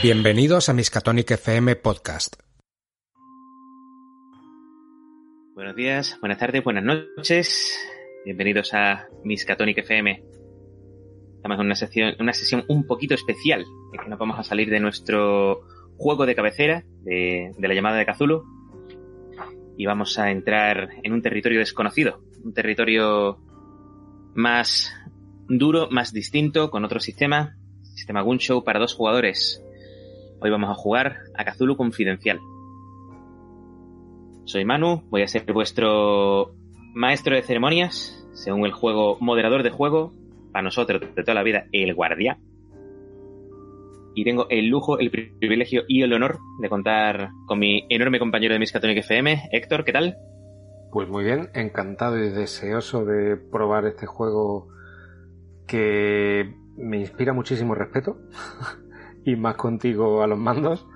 Bienvenidos a Miskatonic FM Podcast. Buenos días, buenas tardes, buenas noches. Bienvenidos a Miskatonic FM. Estamos en una sesión, una sesión un poquito especial, que nos vamos a salir de nuestro juego de cabecera, de, de la llamada de Cthulhu, y vamos a entrar en un territorio desconocido, un territorio más duro, más distinto, con otro sistema, sistema Gunshow para dos jugadores. Hoy vamos a jugar a Cthulhu Confidencial. Soy Manu, voy a ser vuestro maestro de ceremonias, según el juego moderador de juego, para nosotros de toda la vida, el guardián. Y tengo el lujo, el privilegio y el honor de contar con mi enorme compañero de Miskatonic FM, Héctor, ¿qué tal? Pues muy bien, encantado y deseoso de probar este juego que me inspira muchísimo respeto y más contigo a los mandos.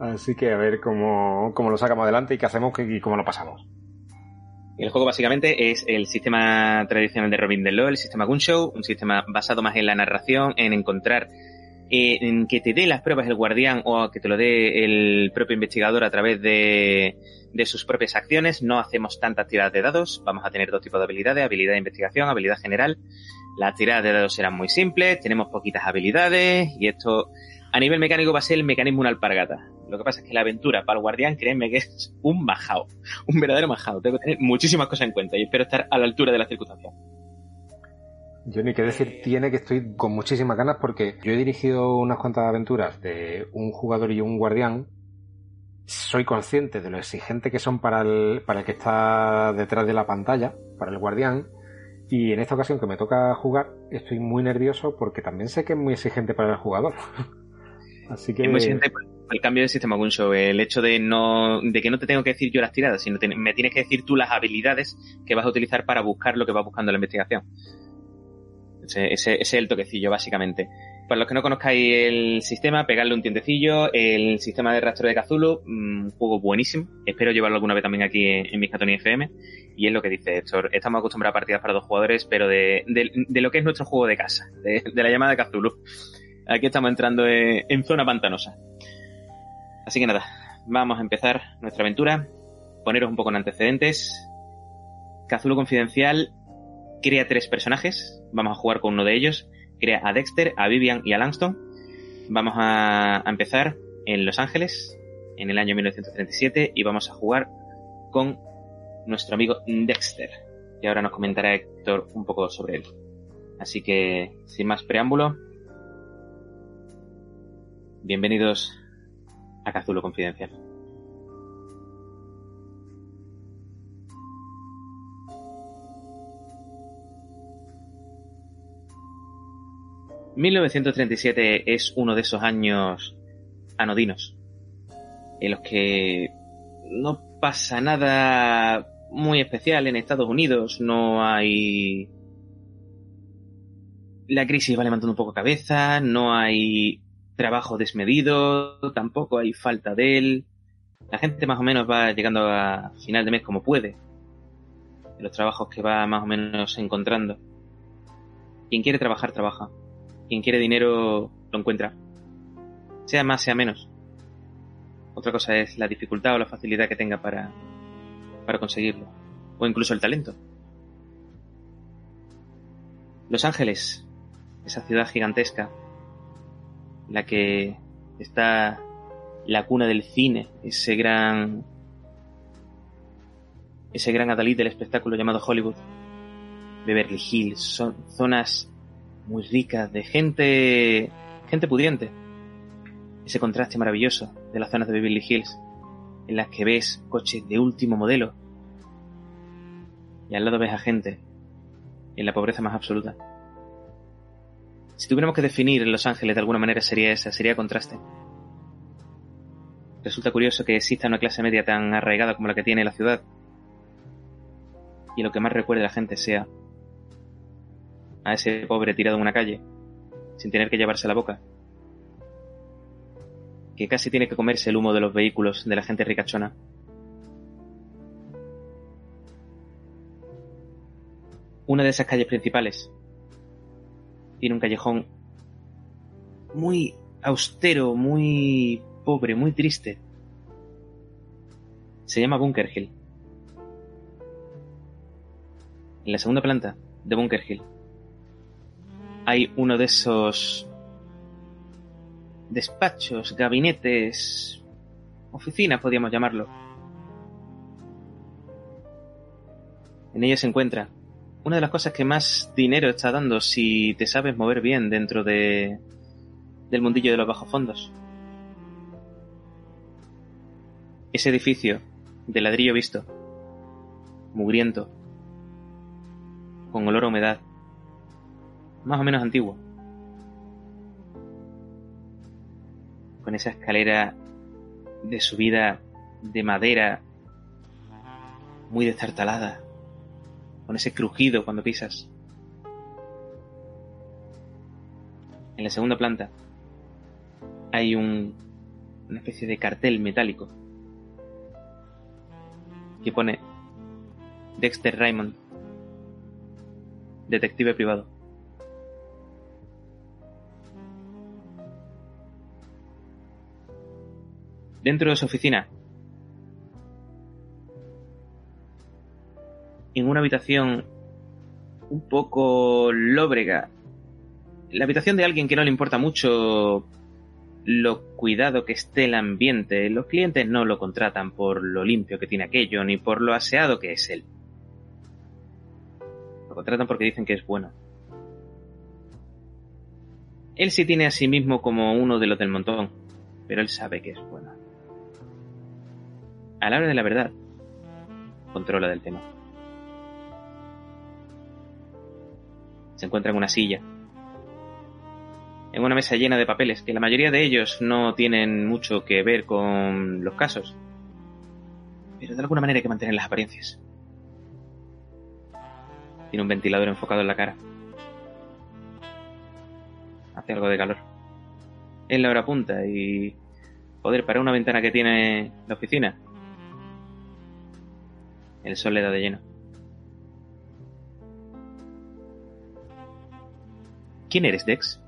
Así que a ver cómo, cómo lo sacamos adelante y qué hacemos y cómo lo pasamos. El juego básicamente es el sistema tradicional de Robin Law, el sistema Gunshow, un sistema basado más en la narración, en encontrar, eh, en que te dé las pruebas el guardián o que te lo dé el propio investigador a través de, de sus propias acciones. No hacemos tantas tiradas de dados, vamos a tener dos tipos de habilidades, habilidad de investigación, habilidad general. Las tiradas de dados serán muy simples, tenemos poquitas habilidades y esto a nivel mecánico va a ser el mecanismo una alpargata. Lo que pasa es que la aventura para el guardián, créeme que es un majao, un verdadero majao. Tengo que tener muchísimas cosas en cuenta y espero estar a la altura de las circunstancias. Yo ni que decir tiene que estoy con muchísimas ganas porque yo he dirigido unas cuantas aventuras de un jugador y un guardián. Soy consciente de lo exigente que son para el, para el que está detrás de la pantalla, para el guardián. Y en esta ocasión que me toca jugar, estoy muy nervioso porque también sé que es muy exigente para el jugador. Así que... Es muy exigente el cambio del sistema Gunshow, el hecho de no de que no te tengo que decir yo las tiradas, sino te, me tienes que decir tú las habilidades que vas a utilizar para buscar lo que vas buscando en la investigación. Ese, ese, ese es el toquecillo, básicamente. Para los que no conozcáis el sistema, pegarle un tientecillo. El sistema de rastro de Cthulhu, un juego buenísimo. Espero llevarlo alguna vez también aquí en, en FM. Y es lo que dice Héctor. Estamos acostumbrados a partidas para dos jugadores, pero de, de, lo que es nuestro juego de casa, de, la llamada Cthulhu. Aquí estamos entrando en, en zona pantanosa. Así que nada, vamos a empezar nuestra aventura. Poneros un poco en antecedentes. Cthulhu Confidencial crea tres personajes. Vamos a jugar con uno de ellos. Crea a Dexter, a Vivian y a Langston. Vamos a, empezar en Los Ángeles, en el año 1937, y vamos a jugar con nuestro amigo Dexter. Y ahora nos comentará Héctor un poco sobre él. Así que, sin más preámbulo, bienvenidos a Cthulhu Confidencial. ...1937 es uno de esos años anodinos... ...en los que no pasa nada muy especial en Estados Unidos... ...no hay... La crisis va levantando un poco cabeza... ...no hay trabajo desmedido, tampoco hay falta de él. La gente más o menos va llegando a final de mes como puede. De los trabajos que va más o menos encontrando. Quien quiere trabajar, trabaja. Quien quiere dinero, lo encuentra. Sea más, sea menos. Otra cosa es la dificultad o la facilidad que tenga para, para conseguirlo. O incluso el talento. Los Ángeles, esa ciudad gigantesca, la que está la cuna del cine, ese gran ese gran adalid del espectáculo llamado Hollywood, Beverly Hills, son zonas muy ricas de gente gente pudiente. Ese contraste maravilloso de las zonas de Beverly Hills en las que ves coches de último modelo y al lado ves a gente en la pobreza más absoluta. Si tuviéramos que definir Los Ángeles de alguna manera sería esa, sería contraste. Resulta curioso que exista una clase media tan arraigada como la que tiene la ciudad. Y lo que más recuerde a la gente sea a ese pobre tirado en una calle, sin tener que llevarse la boca. Que casi tiene que comerse el humo de los vehículos de la gente ricachona. Una de esas calles principales Tiene un callejón muy austero, muy pobre, muy triste. Se llama Bunker Hill. En la segunda planta de Bunker Hill hay uno de esos despachos, gabinetes, oficinas, podríamos llamarlo. En ella se encuentra una de las cosas que más dinero está dando si te sabes mover bien dentro de del mundillo de los bajos fondos. Ese edificio de ladrillo visto, mugriento, con olor a humedad, más o menos antiguo, con esa escalera de subida de madera muy destartalada, con ese crujido cuando pisas. En la segunda planta hay un, una especie de cartel metálico que pone Dexter Raymond, detective privado. Dentro de su oficina, en una habitación un poco lóbrega, la habitación de alguien que no le importa mucho lo cuidado que esté el ambiente. Los clientes no lo contratan por lo limpio que tiene aquello, ni por lo aseado que es él. Lo contratan porque dicen que es bueno. Él sí tiene a sí mismo como uno de los del montón, pero él sabe que es bueno. A la hora de la verdad, controla del tema. Se encuentra en una silla, en una mesa llena de papeles, que la mayoría de ellos no tienen mucho que ver con los casos. Pero de alguna manera hay que mantener las apariencias. Tiene un ventilador enfocado en la cara. Hace algo de calor. Es la hora punta y... Joder, para una ventana que tiene la oficina. El sol le da de lleno. ¿Quién eres, Dex?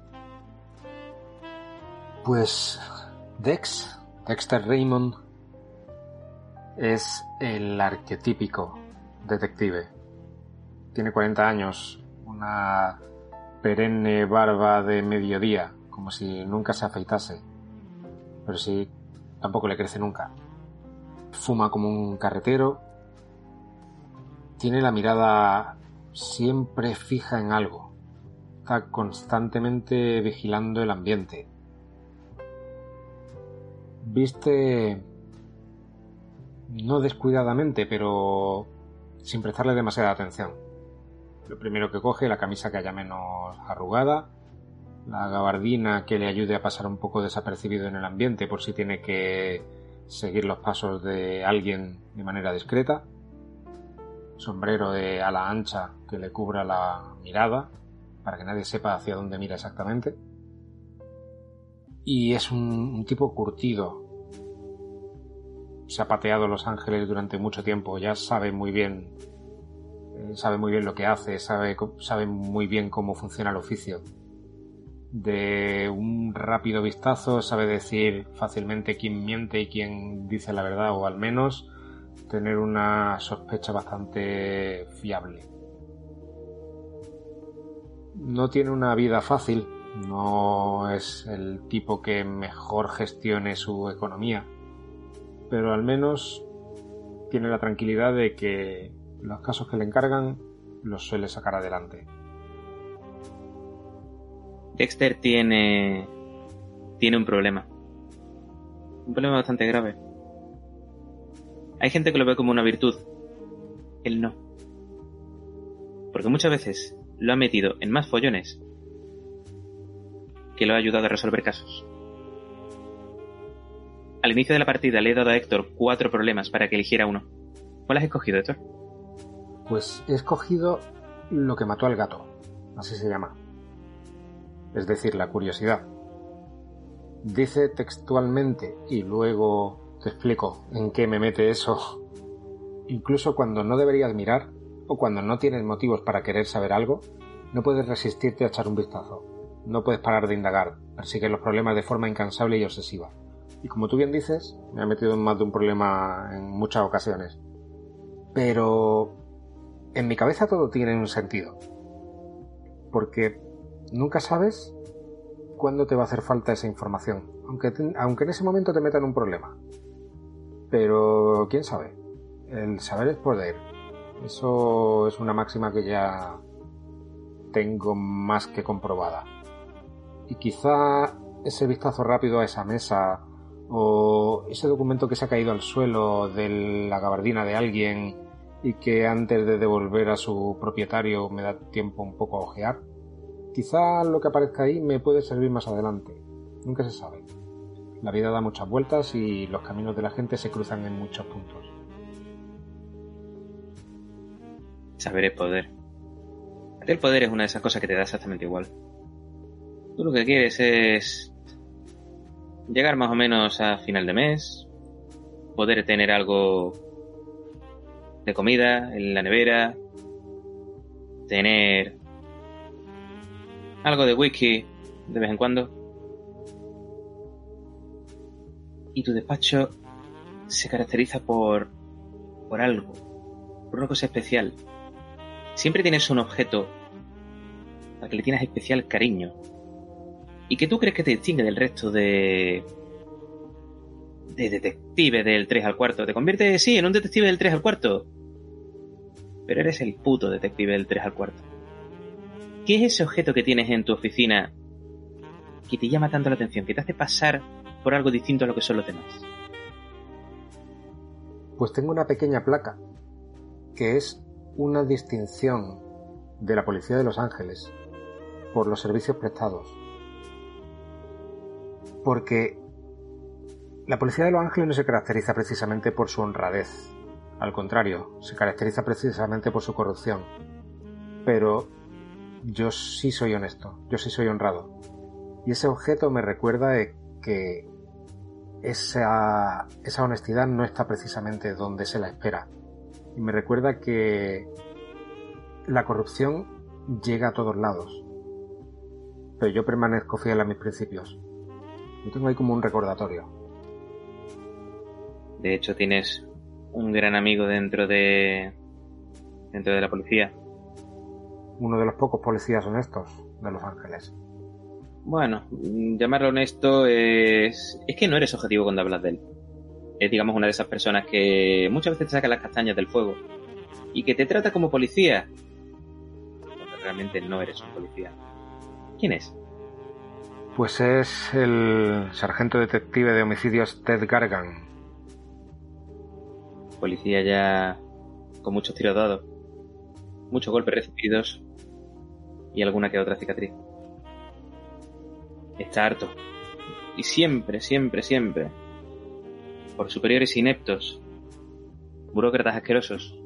Pues Dex, Dexter Raymond, es el arquetípico detective. Tiene 40 años, una perenne barba de mediodía, como si nunca se afeitase. Pero sí, tampoco le crece nunca. Fuma como un carretero. Tiene la mirada siempre fija en algo. Está constantemente vigilando el ambiente viste no descuidadamente, pero sin prestarle demasiada atención. Lo primero que coge, la camisa que haya menos arrugada, la gabardina que le ayude a pasar un poco desapercibido en el ambiente por si tiene que seguir los pasos de alguien de manera discreta, sombrero de ala ancha que le cubra la mirada para que nadie sepa hacia dónde mira exactamente y es un, tipo curtido. Se ha pateado Los Ángeles durante mucho tiempo, ya sabe muy bien, eh, sabe muy bien lo que hace, sabe, sabe muy bien cómo funciona el oficio. De un rápido vistazo sabe decir fácilmente quién miente y quién dice la verdad, o al menos tener una sospecha bastante fiable. No tiene una vida fácil, no es el tipo que mejor gestione su economía, pero al menos tiene la tranquilidad de que los casos que le encargan los suele sacar adelante. Dexter tiene tiene un problema. Un problema bastante grave. Hay gente que lo ve como una virtud. Él no. Porque muchas veces lo ha metido en más follones que lo ha ayudado a resolver casos. Al inicio de la partida le he dado a Héctor cuatro problemas para que eligiera uno. ¿Cuál has escogido, Héctor? Pues he escogido lo que mató al gato, así se llama. Es decir, la curiosidad. Dice textualmente, y luego te explico en qué me mete eso, incluso cuando no deberías mirar o cuando no tienes motivos para querer saber algo, No puedes resistirte a echar un vistazo. No puedes parar de indagar. Persigues los problemas de forma incansable y obsesiva. Y como tú bien dices, me ha metido en más de un problema en muchas ocasiones. Pero en mi cabeza todo tiene un sentido. Porque nunca sabes cuándo te va a hacer falta esa información, aunque, aunque en ese momento te metan un problema. Pero, ¿quién sabe? El saber es poder. Eso es una máxima que ya tengo más que comprobada. Y quizá ese vistazo rápido a esa mesa o ese documento que se ha caído al suelo de la gabardina de alguien y que antes de devolver a su propietario me da tiempo un poco a ojear. Quizá lo que aparezca ahí me puede servir más adelante. Nunca se sabe. La vida da muchas vueltas y los caminos de la gente se cruzan en muchos puntos. Saber es poder. El poder es una de esas cosas que te da exactamente igual. Tú lo que quieres es llegar más o menos a final de mes, poder tener algo de comida en la nevera, tener algo de whisky de vez en cuando. Y tu despacho se caracteriza por por algo, por una cosa especial. Siempre tienes un objeto al que le tienes especial cariño, y que tú crees que te distingue del resto de de detective del 3 al cuarto. Te convierte, sí, en un detective del 3 al cuarto. Pero eres el puto detective del 3 al cuarto. ¿Qué es ese objeto que tienes en tu oficina que te llama tanto la atención, que te hace pasar por algo distinto a lo que son los? Pues tengo una pequeña placa que es una distinción de la Policía de Los Ángeles por los servicios prestados porque la policía de Los Ángeles no se caracteriza precisamente por su honradez, al contrario, se caracteriza precisamente por su corrupción. Pero yo sí soy honesto, yo sí soy honrado. Y ese objeto me recuerda que esa, esa honestidad no está precisamente donde se la espera. Y me recuerda que la corrupción llega a todos lados. Pero yo permanezco fiel a mis principios. Yo tengo ahí como un recordatorio. De hecho, tienes un gran amigo dentro de. dentro de la policía. Uno de los pocos policías honestos de Los Ángeles. Bueno, llamarlo honesto es. es que no eres objetivo cuando hablas de él. Es, digamos, una de esas personas que muchas veces te saca las castañas del fuego y que te trata como policía. Cuando realmente no eres un policía. ¿Quién es? Pues es el sargento detective de homicidios Ted Gargan. Policía ya con muchos tiros dados, muchos golpes recibidos y alguna que otra cicatriz. Está harto. Y siempre, siempre, siempre, por superiores ineptos, burócratas asquerosos,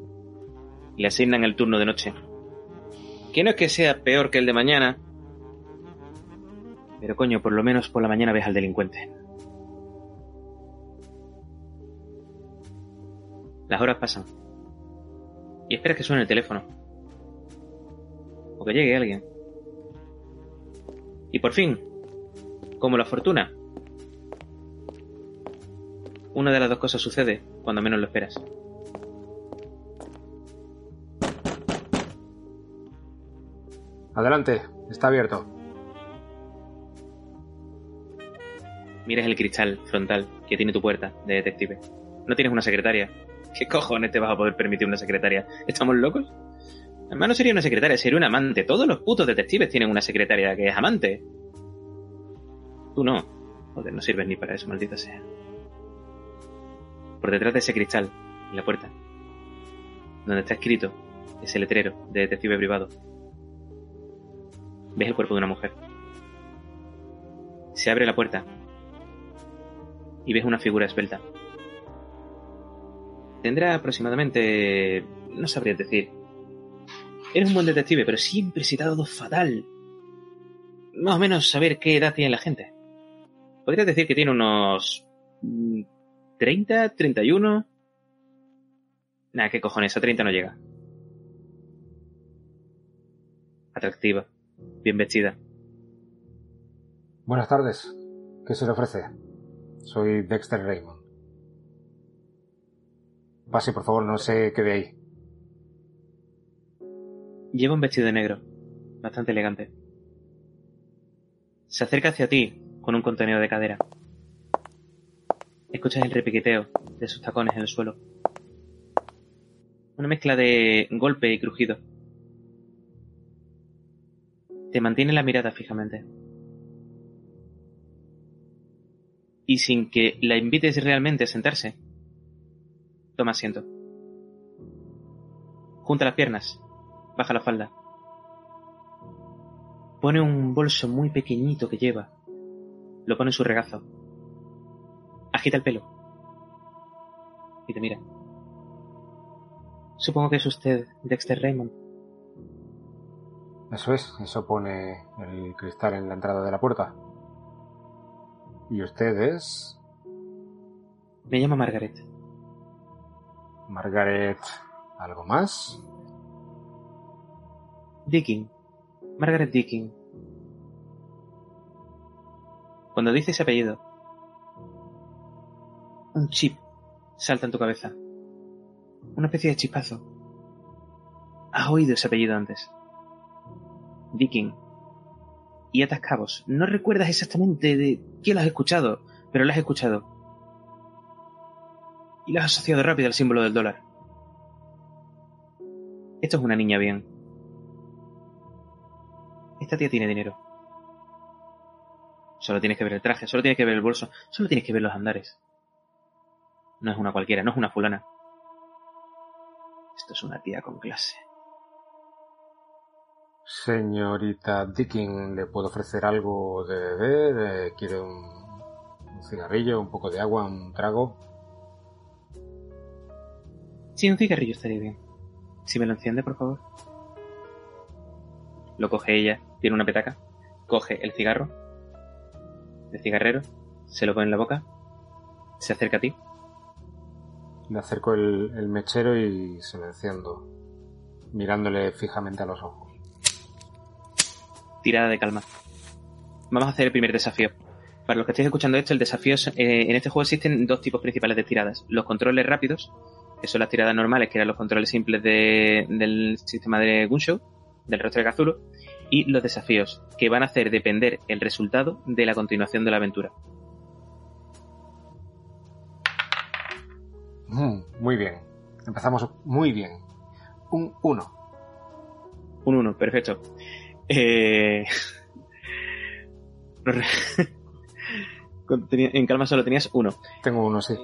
le asignan el turno de noche. Que no es que sea peor que el de mañana, pero coño, por lo menos por la mañana ves al delincuente. Las horas pasan. Y esperas que suene el teléfono. O que llegue alguien. Y por fin, como la fortuna, una de las dos cosas sucede cuando menos lo esperas. Adelante, está abierto. Miras el cristal frontal que tiene tu puerta de detective. No tienes una secretaria. ¿Qué cojones te vas a poder permitir una secretaria? ¿Estamos locos? Además no sería una secretaria, sería un amante. Todos los putos detectives tienen una secretaria que es amante. Tú no. Joder, no sirves ni para eso, maldita sea. Por detrás de ese cristal, en la puerta, donde está escrito ese letrero de detective privado, ves el cuerpo de una mujer. Se abre la puerta y ves una figura esbelta. Tendrá aproximadamente... no sabría decir. Eres un buen detective, pero siempre se te ha dado fatal. Más o menos saber qué edad tiene la gente. Podrías decir que tiene unos... 30, 31... Nah, qué cojones, a 30 no llega. atractiva, bien vestida. Buenas tardes. ¿Qué se le ofrece? Soy Dexter Raymond. Pase, por favor, no sé qué de ahí. Lleva un vestido de negro, bastante elegante. Se acerca hacia ti con un contenedor de cadera. Escuchas el repiqueteo de sus tacones en el suelo. Una mezcla de golpe y crujido. Te mantiene la mirada fijamente. Y sin que la invites realmente a sentarse, toma asiento. Junta las piernas, baja la falda. Pone un bolso muy pequeñito que lleva. Lo pone en su regazo. Agita el pelo. Y te mira. Supongo que es usted Dexter Raymond. Eso es, eso pone el cristal en la entrada de la puerta. ¿Y usted es? Me llamo Margaret. Margaret. ¿Algo más? Dicking. Margaret Dicking. Cuando dice ese apellido, un chip salta en tu cabeza. Una especie de chispazo. Has oído ese apellido antes. Dicking. Y atas cabos. No recuerdas exactamente de quién lo has escuchado, pero lo has escuchado. Y lo has asociado rápido al símbolo del dólar. Esto es una niña bien. Esta tía tiene dinero. Solo tienes que ver el traje, solo tienes que ver el bolso, solo tienes que ver los andares. No es una cualquiera, no es una fulana. Esto es una tía con clase. Señorita Dicking, ¿le puedo ofrecer algo de beber? Eh, ¿Quiere un, un cigarrillo, un poco de agua, un trago? Sí, un cigarrillo estaría bien. Si me lo enciende, por favor. Lo coge ella, tiene una petaca, coge el cigarro, el cigarrero, se lo pone en la boca, se acerca a ti. Le acerco el, el mechero y se lo enciendo, mirándole fijamente a los ojos. tirada de calma. Vamos a hacer el primer desafío. Para los que estéis escuchando esto, el desafío es, eh, en este juego existen dos tipos principales de tiradas. Los controles rápidos, que son las tiradas normales, que eran los controles simples de- del sistema de Gunshow, del rostro de Cthulhu, y los desafíos, que van a hacer depender el resultado de la continuación de la aventura. Mm, muy bien. Empezamos muy bien. Un 1. Un 1, perfecto. Eh... En calma solo tenías uno. Tengo uno, sí.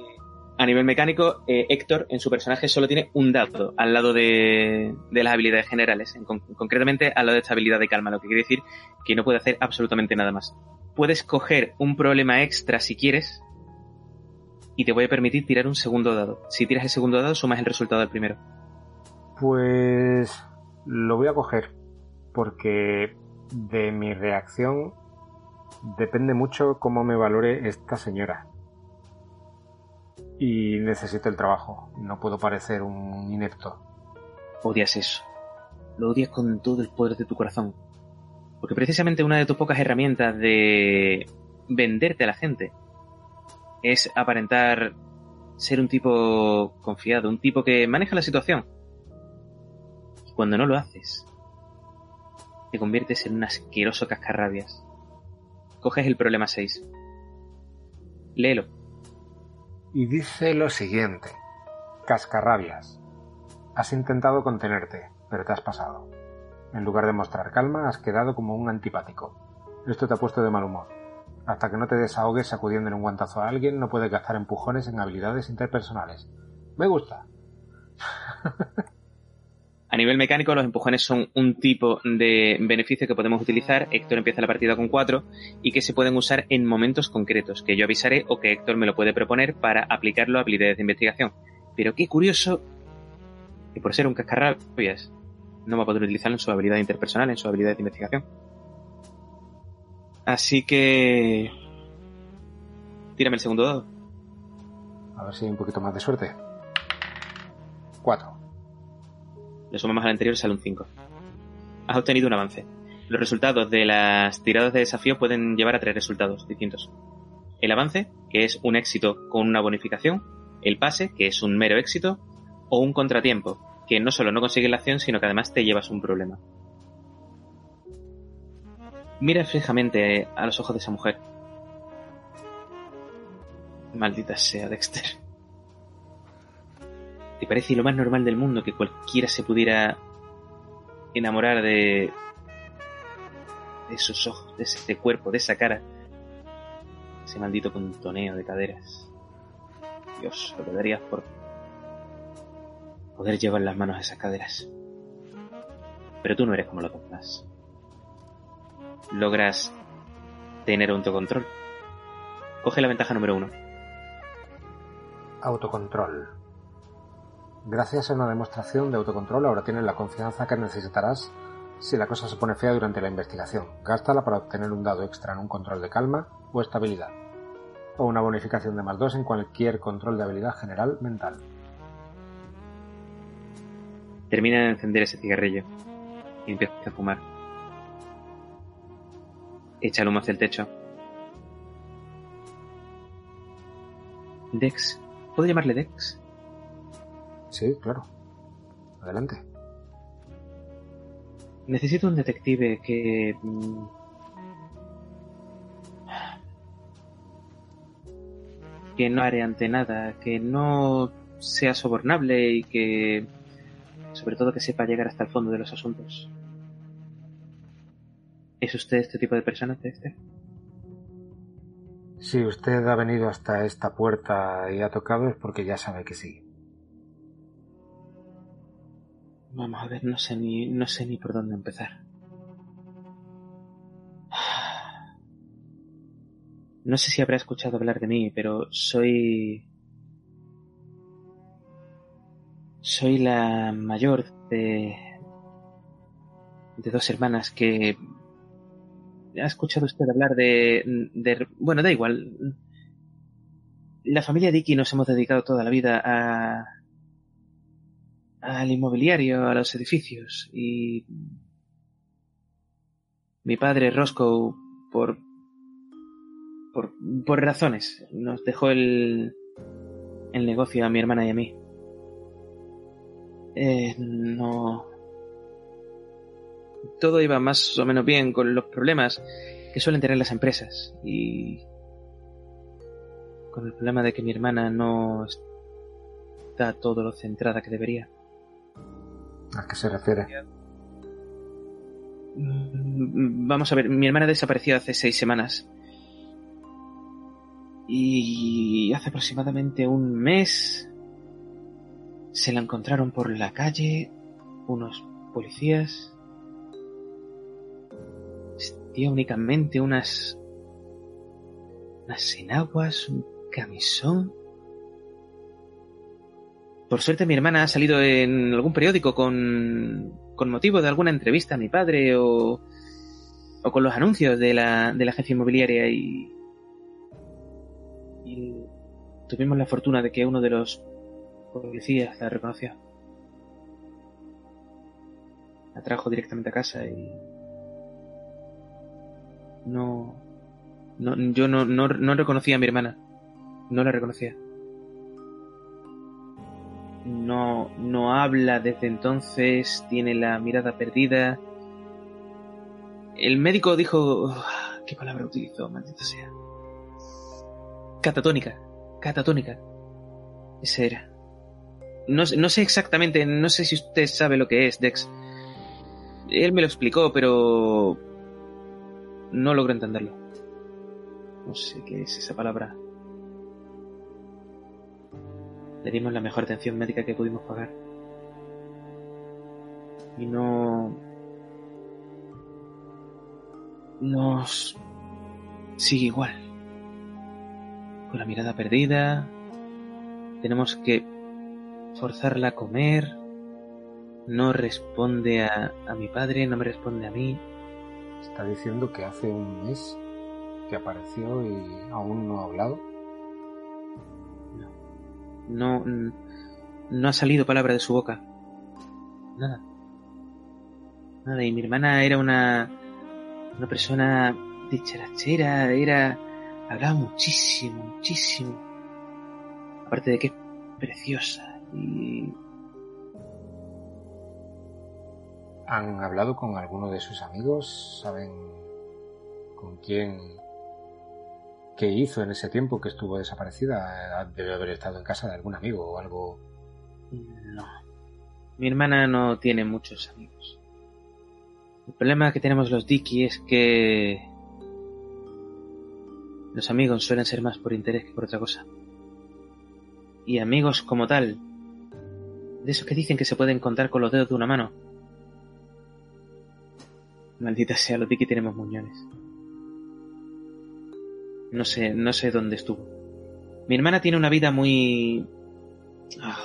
A nivel mecánico, eh, Héctor en su personaje solo tiene un dado al lado de, de las habilidades generales, en con- concretamente al lado de esta habilidad de calma, lo que quiere decir que no puede hacer absolutamente nada más. Puedes coger un problema extra si quieres y te voy a permitir tirar un segundo dado. Si tiras el segundo dado, sumas el resultado del primero. Pues lo voy a coger porque de mi reacción depende mucho cómo me valore esta señora. Y necesito el trabajo. No puedo parecer un inepto. Odias eso. Lo odias con todo el poder de tu corazón. Porque precisamente una de tus pocas herramientas de venderte a la gente es aparentar ser un tipo confiado, un tipo que maneja la situación. Y cuando no lo haces, te conviertes en un asqueroso cascarrabias. Coges el problema 6. Léelo. Y dice lo siguiente. Cascarrabias. Has intentado contenerte, pero te has pasado. En lugar de mostrar calma, has quedado como un antipático. Esto te ha puesto de mal humor. Hasta que no te desahogues sacudiendo en un guantazo a alguien, no puedes gastar empujones en habilidades interpersonales. Me gusta. A nivel mecánico, los empujones son un tipo de beneficio que podemos utilizar. Héctor empieza la partida con cuatro y que se pueden usar en momentos concretos, que yo avisaré o que Héctor me lo puede proponer para aplicarlo a habilidades de investigación. Pero qué curioso que por ser un cascarrabias no va a poder utilizarlo en su habilidad interpersonal, en su habilidad de investigación. Así que... Tírame el segundo dado. A ver si hay un poquito más de suerte. Cuatro. Le sumamos al anterior y sale un 5. Has obtenido un avance. Los resultados de las tiradas de desafío pueden llevar a tres resultados distintos. El avance, que es un éxito con una bonificación, el pase, que es un mero éxito, o un contratiempo, que no solo no consigues la acción, sino que además te llevas un problema. Mira fijamente a los ojos de esa mujer. Maldita sea, Dexter. ¿Te parece lo más normal del mundo que cualquiera se pudiera enamorar de, de esos ojos, de ese cuerpo, de esa cara? Ese maldito contoneo de caderas. Dios, lo que darías por poder llevar las manos a esas caderas. Pero tú no eres como los demás. Logras tener autocontrol. Coge la ventaja número uno. Autocontrol. Gracias a una demostración de autocontrol ahora tienes la confianza que necesitarás si la cosa se pone fea durante la investigación. Gástala para obtener un dado extra en un control de calma o estabilidad. O una bonificación de más dos en cualquier control de habilidad general mental. Termina de encender ese cigarrillo y empieza a fumar. Echa el humo el techo. Dex. ¿Puedo llamarle Dex? Sí, claro. Adelante. Necesito un detective que... mm, que no haré ante nada, que no sea sobornable y que... sobre todo que sepa llegar hasta el fondo de los asuntos. ¿Es usted este tipo de persona, Dexter? Si usted ha venido hasta esta puerta y ha tocado es porque ya sabe que sí. Vamos a ver, no sé ni, no sé ni por dónde empezar. No sé si habrá escuchado hablar de mí, pero soy... Soy la mayor de... de dos hermanas que... ¿Ha escuchado usted hablar de... de... Bueno, da igual. La familia Dicky nos hemos dedicado toda la vida a... al inmobiliario, a los edificios y... Mi padre, Roscoe, por por, por razones. Nos dejó el, el negocio a mi hermana y a mí. Eh, no. Todo iba más o menos bien con los problemas que suelen tener las empresas. Y. con el problema de que mi hermana no está todo lo centrada que debería. ¿A qué se refiere? Mm, Vamos a ver, mi hermana desapareció hace seis semanas. Y hace aproximadamente un mes se la encontraron por la calle unos policías. Vestía únicamente unas unas enaguas, un camisón. Por suerte mi hermana ha salido en algún periódico con, motivo de alguna entrevista a mi padre o, con los anuncios de la, de la agencia inmobiliaria y, y tuvimos la fortuna de que uno de los policías la reconoció. La trajo directamente a casa y no, no yo no, no, no reconocía a mi hermana, no la reconocía. No, no habla desde entonces, tiene la mirada perdida. El médico dijo, ¿qué palabra utilizó? Maldita sea. Catatónica, catatónica. Ese era. No, no sé exactamente, no sé si usted sabe lo que es, Dex. Él me lo explicó, pero no logro entenderlo. No sé qué es esa palabra. Le dimos la mejor atención médica que pudimos pagar. Y no... Nos... sigue igual. Con la mirada perdida. Tenemos que forzarla a comer. No responde a, a mi padre, no me responde a mí. Está diciendo que hace un mes que apareció y aún no ha hablado. No, no ha salido palabra de su boca. Nada. Nada, y mi hermana era una, una persona dicharachera, era, hablaba muchísimo, muchísimo. Aparte de que es preciosa y... ¿Han hablado con alguno de sus amigos? ¿Saben con quién qué hizo en ese tiempo que estuvo desaparecida? Debe haber estado en casa de algún amigo o algo. No. Mi hermana no tiene muchos amigos. El problema que tenemos los Dicky es que los amigos suelen ser más por interés que por otra cosa. Y amigos como tal, de esos que dicen que se pueden contar con los dedos de una mano. Maldita sea, los Dicky tenemos muñones. No sé, no sé dónde estuvo. Mi hermana tiene una vida muy... Ah.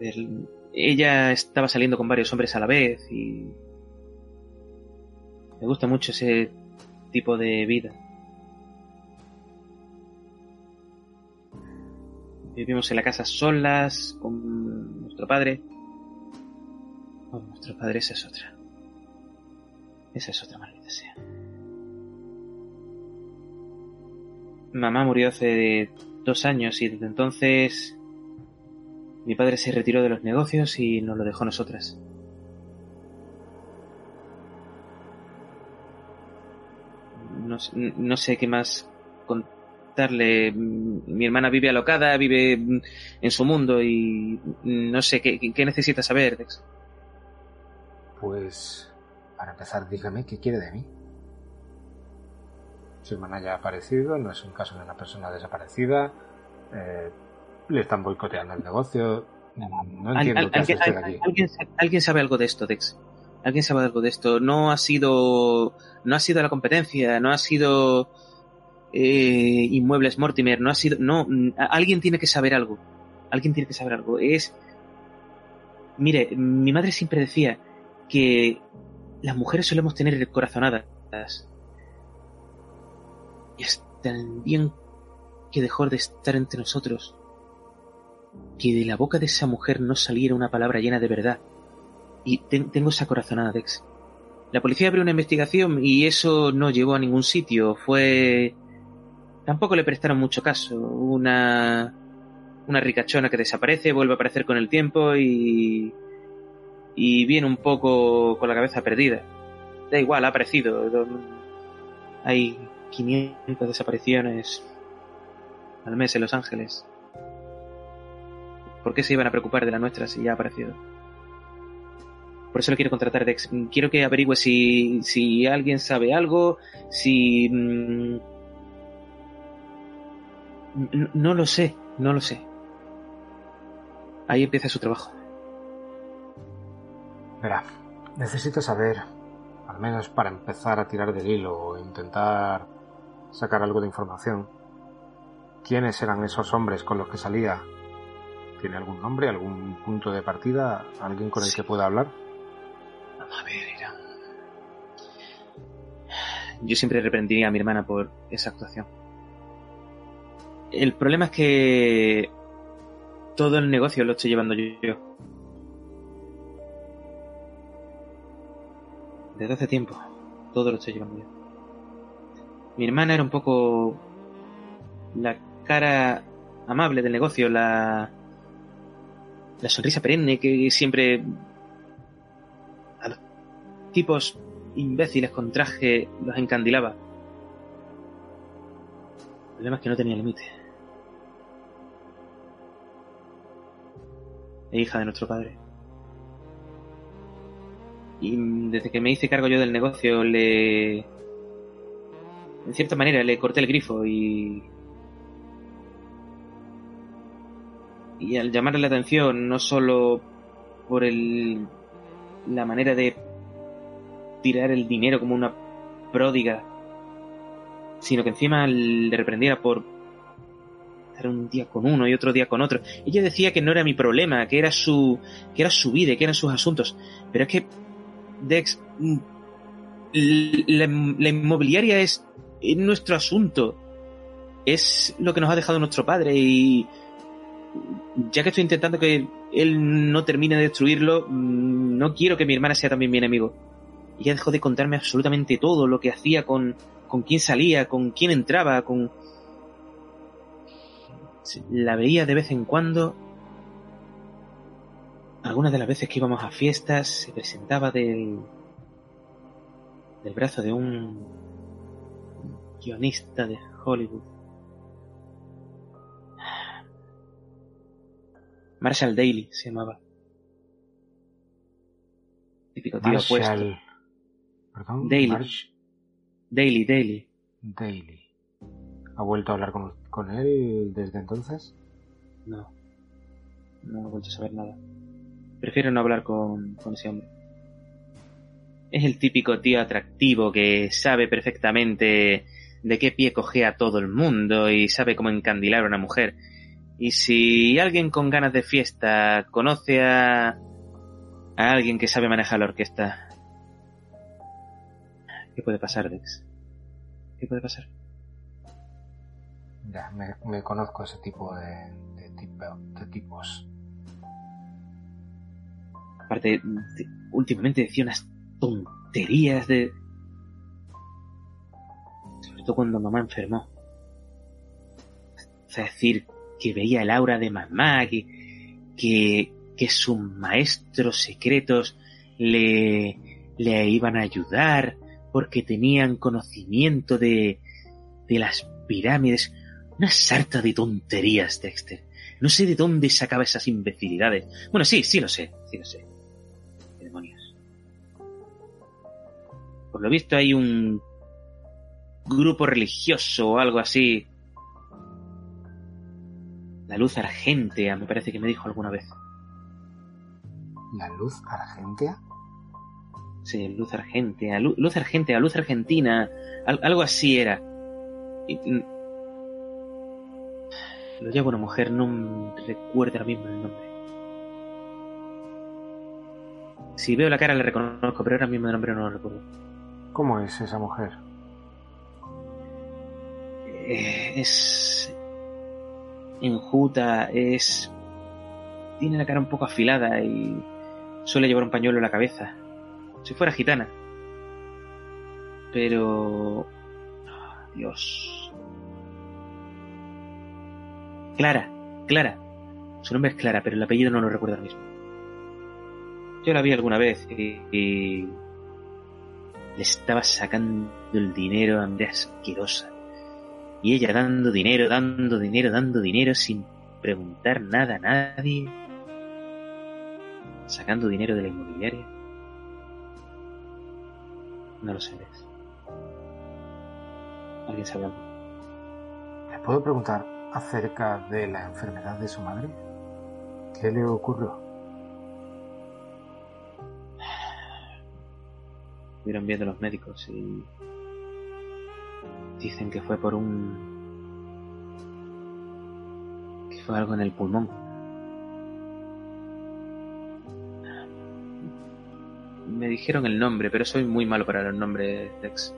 El- Ella estaba saliendo con varios hombres a la vez y... Me gusta mucho ese tipo de vida. Vivimos en la casa solas, con nuestro padre. Bueno, nuestro padre, esa es otra. Esa es otra maldita sea. Mamá murió hace dos años y desde entonces mi padre se retiró de los negocios y nos lo dejó a nosotras. No, sé- qué más contarle. Mi hermana vive alocada, vive en su mundo y no sé qué, qué necesita saber. Dex. Pues, para empezar, dígame qué quiere de mí. Su hermana ya ha aparecido, no es un caso de una persona desaparecida. eh, le están boicoteando el negocio. No Al- entiendo al- qué hace al- aquí. alguien alguien sabe algo de esto, Dex. Alguien sabe algo de esto. No ha sido, no ha sido la competencia, no ha sido eh, Inmuebles Mortimer, no ha sido, no, alguien tiene que saber algo. Alguien tiene que saber algo. Es, mire, mi madre siempre decía que las mujeres solemos tener corazonadas. Bien que dejó de estar entre nosotros que de la boca de esa mujer no saliera una palabra llena de verdad. Y ten- tengo esa corazonada, Dex. La policía abrió una investigación y eso no llevó a ningún sitio. Fue... Tampoco le prestaron mucho caso. Una... Una ricachona que desaparece, vuelve a aparecer con el tiempo y... Y viene un poco con la cabeza perdida. Da igual, ha aparecido. Hay 500 desapariciones al mes en Los Ángeles. ¿Por qué se iban a preocupar de la nuestra si ya ha aparecido? Por eso lo quiero contratar, Dex. Quiero que averigüe si, si alguien sabe algo, si... mm, n- no lo sé, no lo sé. Ahí empieza su trabajo. Verá, necesito saber, al menos para empezar a tirar del hilo o intentar sacar algo de información, quiénes eran esos hombres con los que salía. ¿Tiene algún nombre, algún punto de partida, alguien con el Sí. que pueda hablar? A ver, era... Yo siempre reprendería a mi hermana por esa actuación. El problema es que todo el negocio lo estoy llevando yo. Desde hace tiempo, todo lo estoy llevando yo. Mi hermana era un poco la cara amable del negocio, la la sonrisa perenne que siempre a los tipos imbéciles con traje los encandilaba. El problema es que no tenía límite. E hija de nuestro padre. Y desde que me hice cargo yo del negocio, le. En cierta manera, le corté el grifo y. Y al llamarle la atención, no solo por el. la manera de tirar el dinero como una pródiga, sino que encima le reprendiera por estar un día con uno y otro día con otro. Ella decía que no era mi problema, que era su, que era su vida, que eran sus asuntos. Pero es que, Dex, la inmobiliaria es, es nuestro asunto. Es lo que nos ha dejado nuestro padre y ya que estoy intentando que él no termine de destruirlo, mm, no quiero que mi hermana sea también mi enemigo. Y ella dejó de contarme absolutamente todo, lo que hacía con, con quién salía, con quién entraba, con... La veía de vez en cuando. Algunas de las veces que íbamos a fiestas se presentaba del, del brazo de un guionista de Hollywood. Marshall Daly se llamaba. Típico tío Marshall... Perdón. Daly. Marsh... Daly, Daly. Daly. ¿Ha vuelto a hablar con, con él desde entonces? No. No he vuelto a saber nada. Prefiero no hablar con, con ese hombre. Es el típico tío atractivo que sabe perfectamente de qué pie coge a todo el mundo y sabe cómo encandilar a una mujer. Y si alguien con ganas de fiesta conoce a, a alguien que sabe manejar la orquesta, ¿qué puede pasar, Dex? ¿Qué puede pasar? Ya, me, me conozco ese tipo de, de, tipo, de tipos. Aparte, últimamente decía unas tonterías de... Cuando mamá enfermó. Sea, decir que veía el aura de mamá, que, que, que sus maestros secretos le, le iban a ayudar porque tenían conocimiento de, de las pirámides. Una sarta de tonterías, Dexter. No sé de dónde sacaba esas imbecilidades. Bueno, sí, sí lo sé, sí lo sé. ¿Qué demonios? Por lo visto hay un grupo religioso o algo así. La luz argentea, me parece que me dijo alguna vez. ¿La luz argentea? Sí, luz argentea, luz, luz argentea, luz argentina, al, algo así era. Y, lo llevo una mujer, no recuerdo ahora mismo el nombre. Si veo la cara la reconozco, pero ahora mismo el nombre no lo recuerdo. ¿Cómo es esa mujer? Eh, es enjuta, es... Tiene la cara un poco afilada y suele llevar un pañuelo en la cabeza. Si fuera gitana. Pero... Dios. Clara, Clara. Su nombre es Clara, pero el apellido no lo recuerdo ahora mismo. Yo la vi alguna vez y, y le estaba sacando el dinero a Andrea asquerosa. Y ella dando dinero, dando dinero, dando dinero sin preguntar nada a nadie. Sacando dinero de la inmobiliaria. No lo sé. ¿Alguien sabe algo? ¿Le puedo preguntar acerca de la enfermedad de su madre? ¿Qué le ocurrió? Estuvieron viendo los médicos y dicen que fue por un que fue algo en el pulmón. Me dijeron el nombre, pero soy muy malo para los nombres, Dex.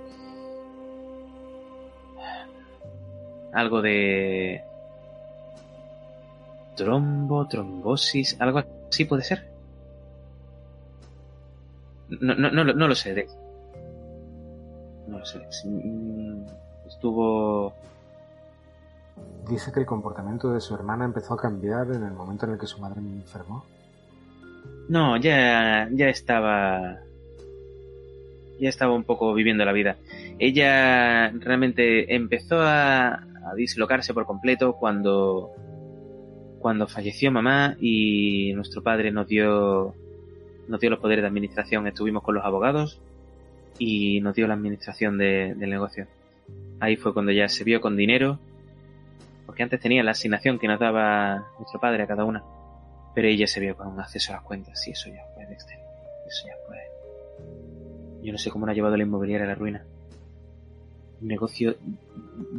Algo de trombo, trombosis, algo así puede ser. No, no, no, no lo sé, Dex. No lo sé. Estuvo. Dice que el comportamiento de su hermana empezó a cambiar en el momento en el que su madre me enfermó. No, ya, ya estaba. Ya estaba un poco viviendo la vida. Ella realmente empezó a, a dislocarse por completo cuando. cuando falleció mamá y nuestro padre nos dio. nos dio los poderes de administración. Estuvimos con los abogados y nos dio la administración de, del negocio. Ahí fue cuando ya se vio con dinero, porque antes tenía la asignación que nos daba nuestro padre a cada una, pero ella se vio con un acceso a las cuentas y eso ya fue Dexter, eso ya fue. Yo no sé cómo no ha llevado la inmobiliaria a la ruina. Un negocio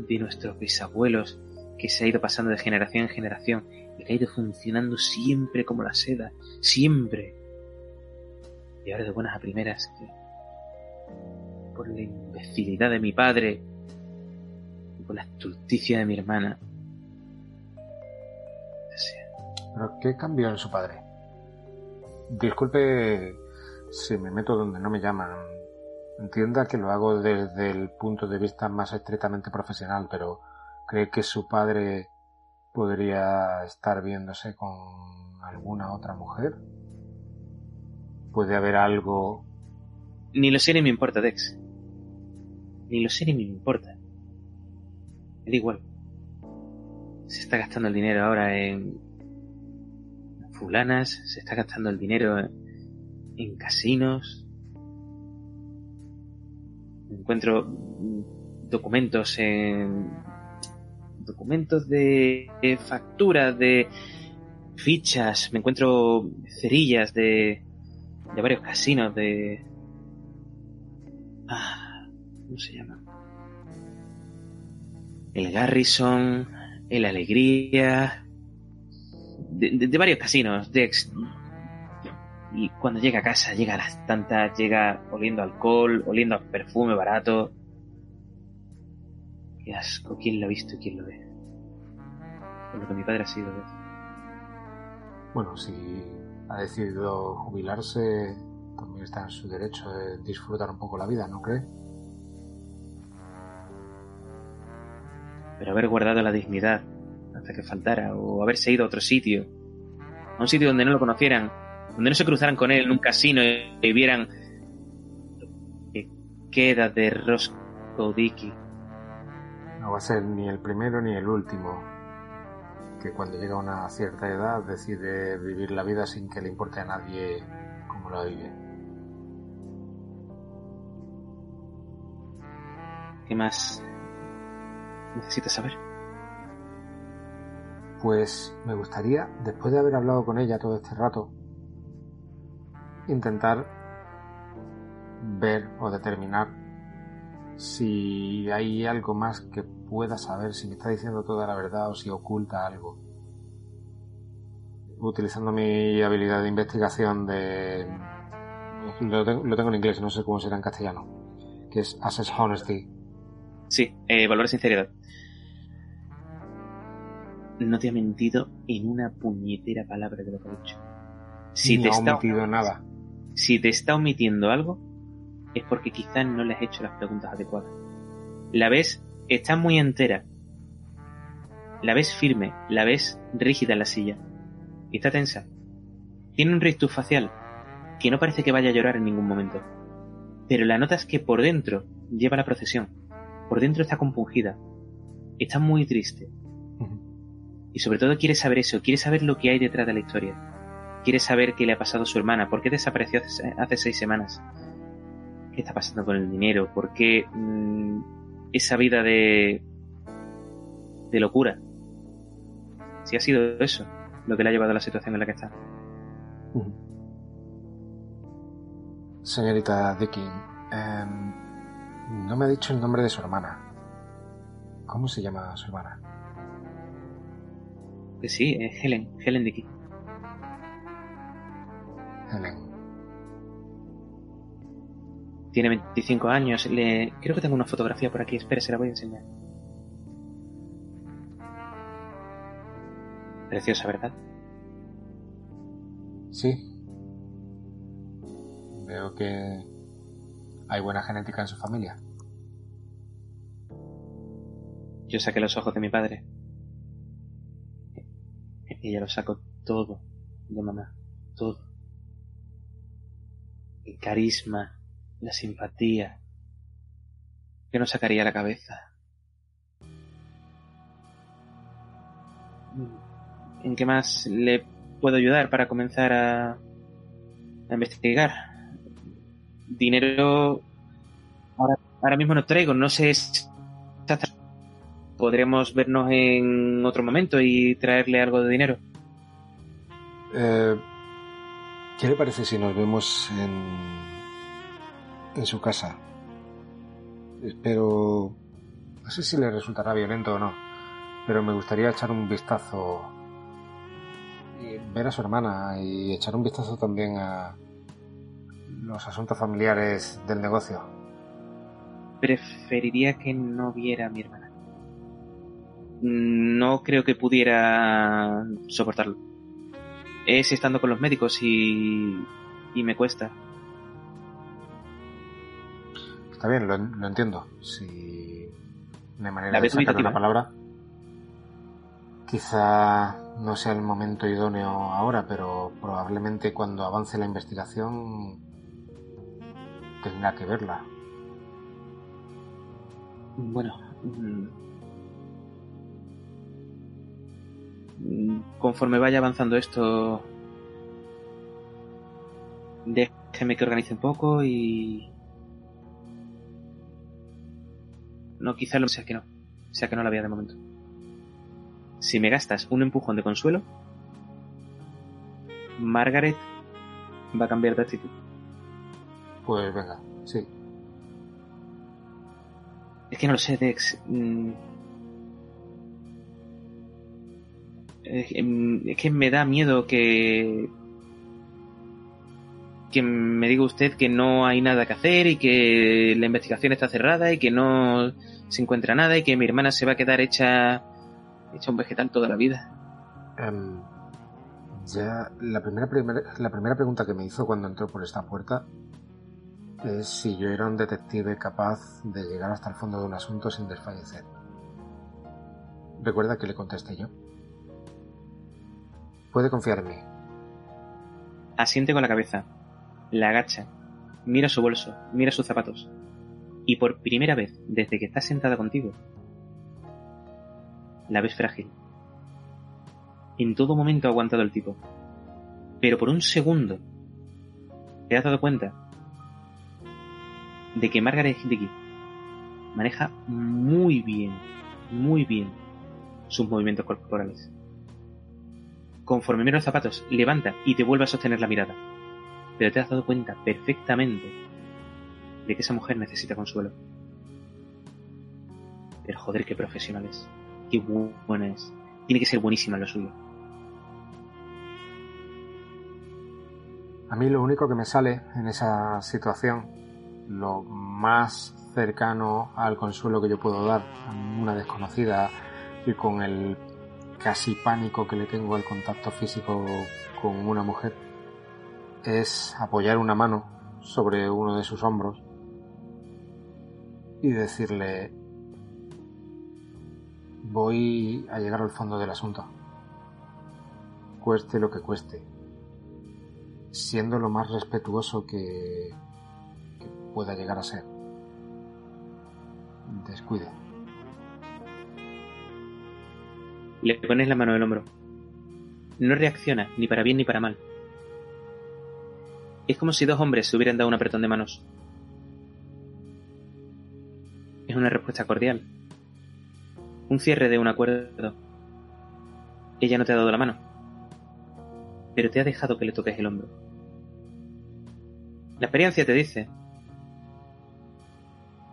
de nuestros bisabuelos que se ha ido pasando de generación en generación y que ha ido funcionando siempre como la seda, siempre. Y ahora de buenas a primeras que por la imbecilidad de mi padre por la estulticia de mi hermana. ¿Pero qué cambió en su padre? Disculpe si me meto donde no me llaman. Entienda que lo hago desde el punto de vista más estrictamente profesional, pero ¿cree que su padre podría estar viéndose con alguna otra mujer? ¿Puede haber algo... Ni lo sé ni me importa, Dex. Ni lo sé ni me importa. Me da igual. Se está gastando el dinero ahora en fulanas, se está gastando el dinero en casinos. Encuentro documentos en documentos de, facturas, de fichas, me encuentro cerillas de, de varios casinos, de... Ah, ¿Cómo se llama? El Garrison, el Alegría, de, varios casinos, de y cuando llega a casa, llega a las tantas, llega oliendo alcohol, oliendo a perfume barato. Qué asco, ¿quién lo ha visto y quién lo ve? Por lo que mi padre ha sido. Bueno, si ha decidido jubilarse, también está en su derecho de disfrutar un poco la vida, ¿no cree? Pero haber guardado la dignidad hasta que faltara, o haberse ido a otro sitio, a un sitio donde no lo conocieran, donde no se cruzaran con él en un casino y, vieran que queda de Roscoe Dickey. No va a ser ni el primero ni el último que cuando llega a una cierta edad decide vivir la vida sin que le importe a nadie cómo lo vive. ¿Qué más necesitas saber? Pues me gustaría, después de haber hablado con ella todo este rato, intentar ver o determinar si hay algo más que pueda saber, si me está diciendo toda la verdad o si oculta algo. Utilizando mi habilidad de investigación de... Lo tengo, en inglés, no sé cómo será en castellano. Que es Assess Honesty. Sí, eh, valor de sinceridad. No te ha mentido en una puñetera palabra de lo que ha dicho. Si te ha está... nada si te está omitiendo algo, es porque quizás no le has hecho las preguntas adecuadas. La ves, está muy entera. La ves firme, la ves rígida en la silla. Y está tensa. Tiene un rictus facial que no parece que vaya a llorar en ningún momento. Pero la notas que por dentro lleva la procesión. Por dentro está compungida. Está muy triste. Y sobre todo quiere saber eso, quiere saber lo que hay detrás de la historia quiere saber qué le ha pasado a su hermana, por qué desapareció hace, seis semanas, qué está pasando con el dinero, por qué mm, esa vida de, de locura. Si ha sido eso lo que le ha llevado a la situación en la que está. Señorita Dicky, em, no me ha dicho el nombre de su hermana. ¿Cómo se llama su hermana? Que sí, es Helen, Helen Dicky. Tiene 25 años. Le... Creo que tengo una fotografía por aquí. Espera, se la voy a enseñar. Preciosa, ¿verdad? Sí. Veo que hay buena genética en su familia. Yo saqué los ojos de mi padre. Ella lo sacó todo de mamá. Todo el carisma, la simpatía, que nos sacaría la cabeza. ¿En qué más le puedo ayudar para comenzar a, a investigar? Dinero ahora, ahora, mismo no traigo, no sé si podremos vernos en otro momento y traerle algo de dinero. Eh, ¿Qué le parece si nos vemos en, en su casa? Espero... No sé si le resultará violento o no, pero me gustaría echar un vistazo y ver a su hermana y echar un vistazo también a los asuntos familiares del negocio. Preferiría que no viera a mi hermana. No creo que pudiera soportarlo. es estando con los médicos y, y me cuesta. Está bien, lo, lo entiendo. Si hay manera La de sacar una palabra, quizá no sea el momento idóneo ahora, pero probablemente cuando avance la investigación tenga que verla. Bueno. Conforme vaya avanzando esto, déjeme que organice un poco y... No, quizá lo sea que no. Sea que no la vea de momento. Si me gastas un empujón de consuelo, Margaret va a cambiar de actitud. Pues venga, sí. Es que no lo sé, Dex. Mm. Es que, mm, es que me da miedo que. que me diga usted que no hay nada que hacer y que la investigación está cerrada y que no se encuentra nada y que mi hermana se va a quedar hecha. hecha un vegetal toda la vida. Em, ya la primera, primer- la primera pregunta que me hizo cuando entró por esta puerta es si yo era un detective capaz de llegar hasta el fondo de un asunto sin desfallecer. Recuerda que le contesté yo. Puede confiar en mí. Asiente con la cabeza, la agacha, mira su bolso, mira sus zapatos. Y por primera vez desde que está sentada contigo, la ves frágil. En todo momento ha aguantado el tipo. Pero por un segundo te has dado cuenta de que Margaret Hindley maneja muy bien, muy bien sus movimientos corporales. Conforme mira los zapatos, levanta y te vuelve a sostener la mirada. Pero te has dado cuenta perfectamente de que esa mujer necesita consuelo. Pero joder, qué profesional es. Qué bu- buena es. Tiene que ser buenísima en lo suyo. A mí lo único que me sale en esa situación, lo más cercano al consuelo que yo puedo dar a una desconocida y con el casi pánico que le tengo al contacto físico con una mujer, es apoyar una mano sobre uno de sus hombros y decirle, voy a llegar al fondo del asunto, cueste lo que cueste siendo lo más respetuoso que, pueda llegar a ser. Descuide. Le pones la mano en el hombro. No reacciona, ni para bien ni para mal. Es como si dos hombres se hubieran dado un apretón de manos. Es una respuesta cordial. Un cierre de un acuerdo. Ella no te ha dado la mano, pero te ha dejado que le toques el hombro. La experiencia te dice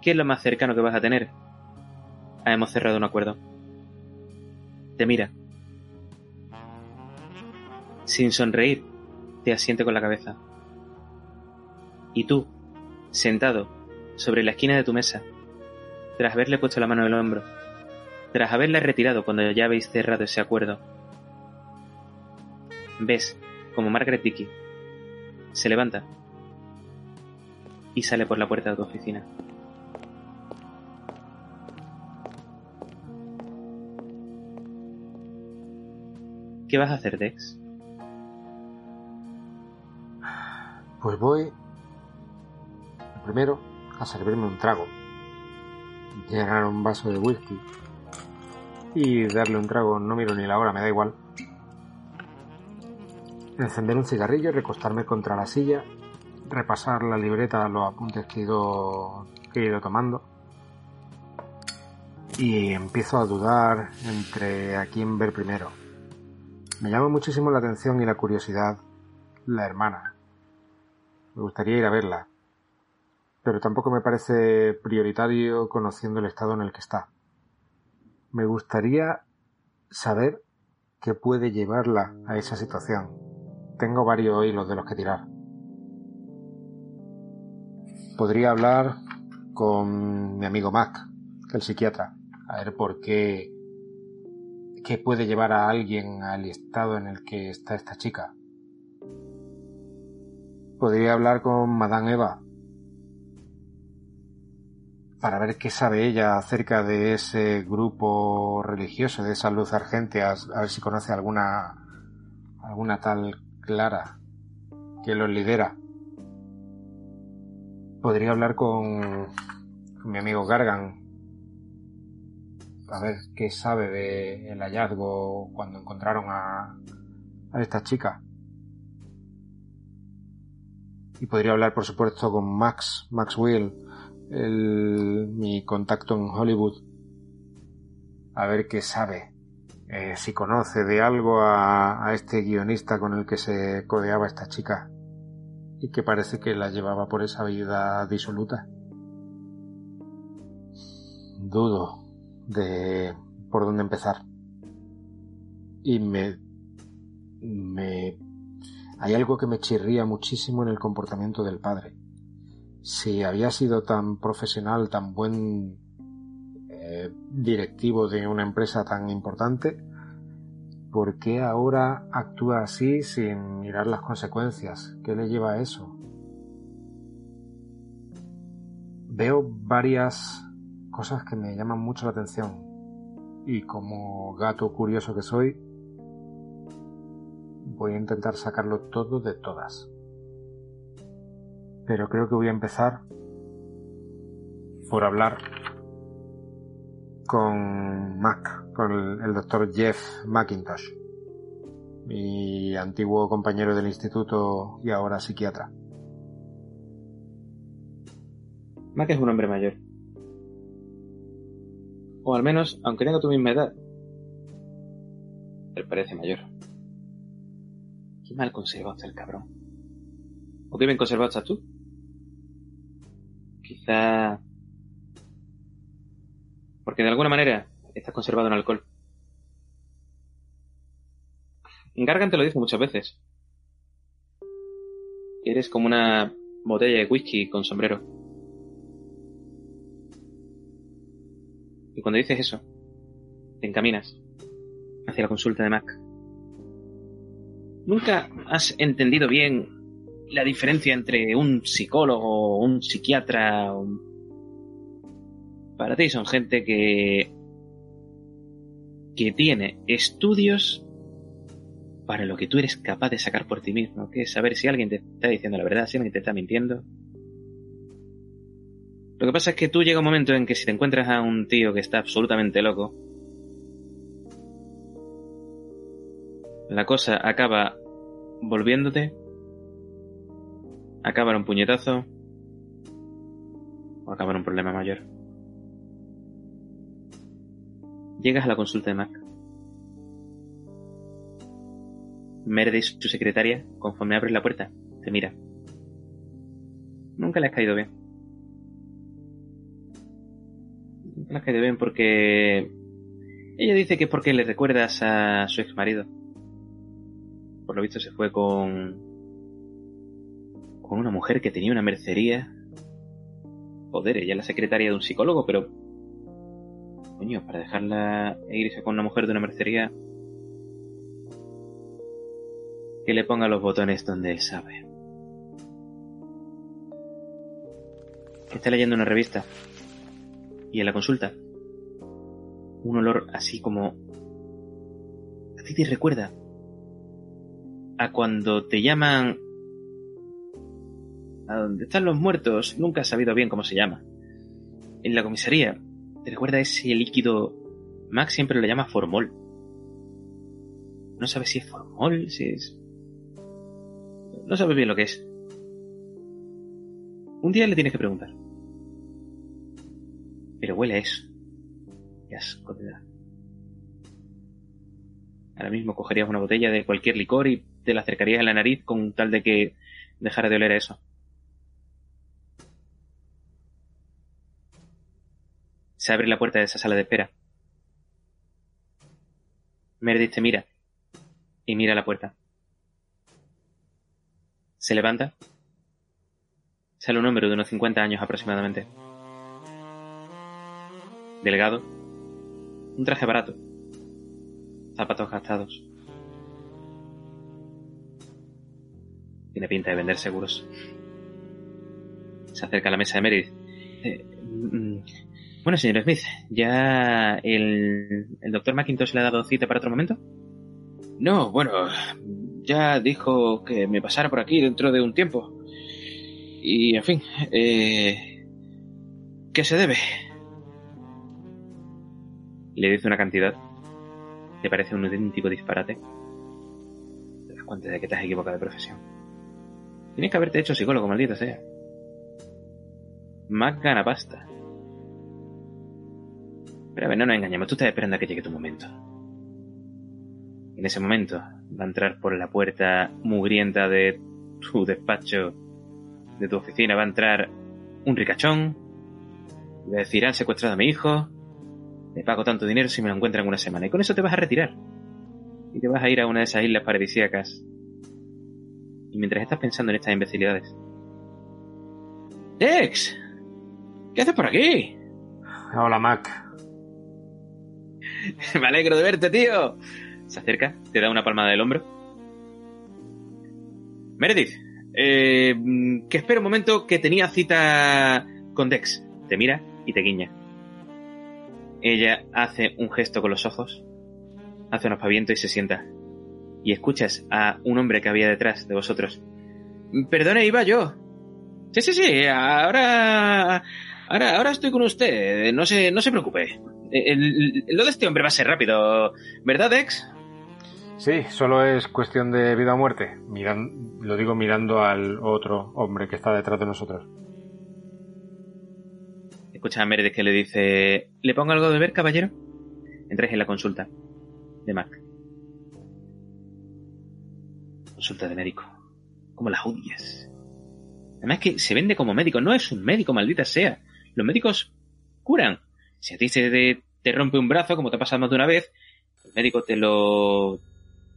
¿Qué es lo más cercano que vas a tener? Hemos cerrado un acuerdo. Te mira. Sin sonreír, te asiente con la cabeza. Y tú, sentado sobre la esquina de tu mesa, tras haberle puesto la mano en el hombro, tras haberla retirado cuando ya habéis cerrado ese acuerdo, ves como Margaret Dickey se levanta y sale por la puerta de tu oficina. ¿Qué vas a hacer, Dex? Pues voy primero a servirme un trago, llenar un vaso de whisky y darle un trago, no miro ni la hora, me da igual. Encender un cigarrillo, recostarme contra la silla, repasar la libreta, los apuntes que he ido, que he ido tomando y empiezo a dudar entre a quién ver primero. Me llama muchísimo la atención y la curiosidad la hermana. Me gustaría ir a verla, pero tampoco me parece prioritario conociendo el estado en el que está. Me gustaría saber qué puede llevarla a esa situación. Tengo varios hilos de los que tirar. Podría hablar con mi amigo Mac, el psiquiatra, a ver por qué qué puede llevar a alguien al estado en el que está esta chica. Podría hablar con Madame Eva para ver qué sabe ella acerca de ese grupo religioso, de esa luz argente, a, ver si conoce alguna alguna tal Clara que los lidera. Podría hablar con, con mi amigo Gargan a ver qué sabe del el hallazgo cuando encontraron a, a esta chica. Y podría hablar, por supuesto, con Max, Max Will, el, mi contacto en Hollywood. A ver qué sabe. Eh, si conoce de algo a, a este guionista con el que se codeaba esta chica. Y que parece que la llevaba por esa vida disoluta. Dudo de por dónde empezar. Y me me hay algo que me chirría muchísimo en el comportamiento del padre. Si había sido tan profesional, tan buen eh, directivo de una empresa tan importante, ¿por qué ahora actúa así sin mirar las consecuencias? ¿Qué le lleva a eso? Veo varias cosas que me llaman mucho la atención y como gato curioso que soy, voy a intentar sacarlo todo de todas. Pero creo que voy a empezar por hablar con Mac, con el, doctor Jeff McIntosh, mi antiguo compañero del instituto y ahora psiquiatra. Mac es un hombre mayor. O al menos, aunque tenga tu misma edad. Él parece mayor. Qué mal conservado está el cabrón. ¿O qué bien conservado estás tú? Quizá... Porque de alguna manera estás conservado en alcohol. Gargan te lo dice muchas veces. Eres como una botella de whisky con sombrero. Y cuando dices eso, te encaminas hacia la consulta de Mac. Nunca has entendido bien la diferencia entre un psicólogo, un psiquiatra. Para ti son gente que que tiene estudios para lo que tú eres capaz de sacar por ti mismo, que es saber si alguien te está diciendo la verdad, si alguien te está mintiendo. Lo que pasa es que tú llega un momento en que si te encuentras a un tío que está absolutamente loco, la cosa acaba volviéndote, acaba en un puñetazo o acaba en un problema mayor. Llegas a la consulta de Mac. Meredith, su secretaria, conforme abres la puerta, te mira. Nunca le has caído bien. Has caído bien porque... Ella dice que es porque le recuerdas a su ex marido por lo visto se fue con con una mujer que tenía una mercería. Joder, ella es la secretaria de un psicólogo, pero coño, para dejarla e irse con una mujer de una mercería que le ponga los botones donde él sabe. Está leyendo una revista y en la consulta un olor así como a ti te recuerda a cuando te llaman a donde están los muertos, nunca has sabido bien cómo se llama. En la comisaría, ¿te recuerda ese líquido? Max siempre lo llama formol. No sabes si es formol, si es... No sabes bien lo que es. Un día le tienes que preguntar. Pero huele a eso. Qué asco te da. Ahora mismo cogerías una botella de cualquier licor y te la acercarías a la nariz con tal de que dejara de oler a eso. Se abre la puerta de esa sala de espera. Meredith te mira y mira la puerta. Se levanta. Sale un hombre de unos 50 años aproximadamente. Delgado. Un traje barato. Zapatos gastados. Tiene pinta de vender seguros. Se acerca a la mesa de Meredith. Eh, mm, bueno, señor Smith, ¿ya el, el doctor McIntosh le ha dado cita para otro momento? No, bueno, ya dijo que me pasara por aquí dentro de un tiempo. Y, en fin, eh, ¿qué se debe? Le dice una cantidad. ¿Te parece un auténtico disparate? Te das cuenta de que te has equivocado de profesión. Tienes que haberte hecho psicólogo, maldita sea. Más gana pasta. Pero a ver, no nos engañemos, tú estás esperando a que llegue tu momento. En ese momento va a entrar por la puerta mugrienta de tu despacho, de tu oficina, va a entrar un ricachón, y va a decir, han secuestrado a mi hijo, le pago tanto dinero si me lo encuentran en una semana. Y con eso te vas a retirar. Y te vas a ir a una de esas islas paradisíacas. Y mientras estás pensando en estas imbecilidades. ¡Dex! ¿Qué haces por aquí? Hola, Mac. Me alegro de verte, tío. Se acerca, te da una palmada del hombro. Meredith, eh, que espera un momento que tenía cita con Dex. Te mira y te guiña. Ella hace un gesto con los ojos, hace un aspaviento y se sienta. Y escuchas a un hombre que había detrás de vosotros. Perdone, iba yo. Sí, sí, sí, ahora. Ahora, ahora estoy con usted. No se, no se preocupe. El- lo de este hombre va a ser rápido, ¿verdad, Dex? Sí, solo es cuestión de vida o muerte. Miran, lo digo mirando al otro hombre que está detrás de nosotros. Escucha a Meredith que le dice: ¿Le pongo algo de beber, caballero? Entráis en la consulta de Mac. Consulta de médico. Como las odias. Además que se vende como médico, no es un médico, maldita sea. Los médicos curan. Si a ti se te, rompe un brazo, como te ha pasado más de una vez, el médico te lo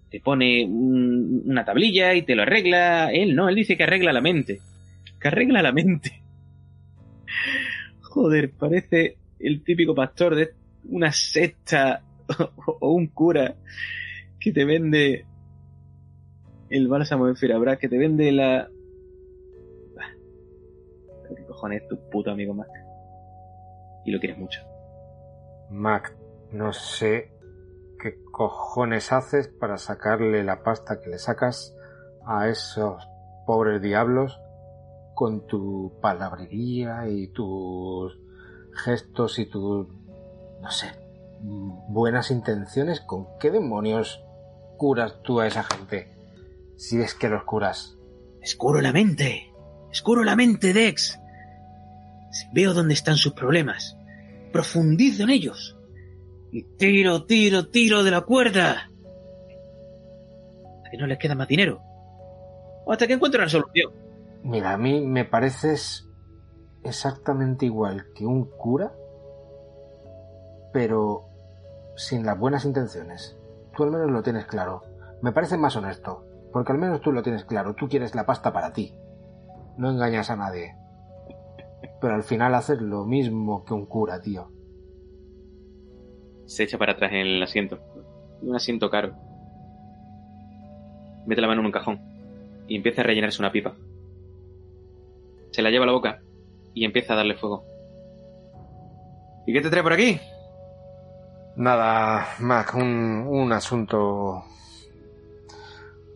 te pone un- una tablilla y te lo arregla. Él no, él dice que arregla la mente. Que arregla la mente. Joder, parece el típico pastor de una secta o, un cura que te vende el bálsamo de Firabra, que te vende la... Bah, ¿Qué cojones es tu puto amigo Mac? Y lo quieres mucho. Mac, no sé qué cojones haces para sacarle la pasta que le sacas a esos pobres diablos con tu palabrería y tus gestos y tus, no sé, buenas intenciones. ¿Con qué demonios curas tú a esa gente? Si es que los curas. Escuro la mente. Escuro la mente, Dex. Veo dónde están sus problemas. Profundizo en ellos. Y tiro, tiro, tiro de la cuerda. Hasta que no les queda más dinero. O hasta que encuentro una solución. Mira, a mí me pareces exactamente igual que un cura, pero sin las buenas intenciones. Tú al menos lo tienes claro. Me parece más honesto, porque al menos tú lo tienes claro. Tú quieres la pasta para ti. No engañas a nadie. Pero al final haces lo mismo que un cura, tío. Se echa para atrás en el asiento. Un asiento caro. Mete la mano en un cajón. Y empieza a rellenarse una pipa. Se la lleva a la boca. Y empieza a darle fuego. ¿Y qué te trae por aquí? Nada, Mac, un, un asunto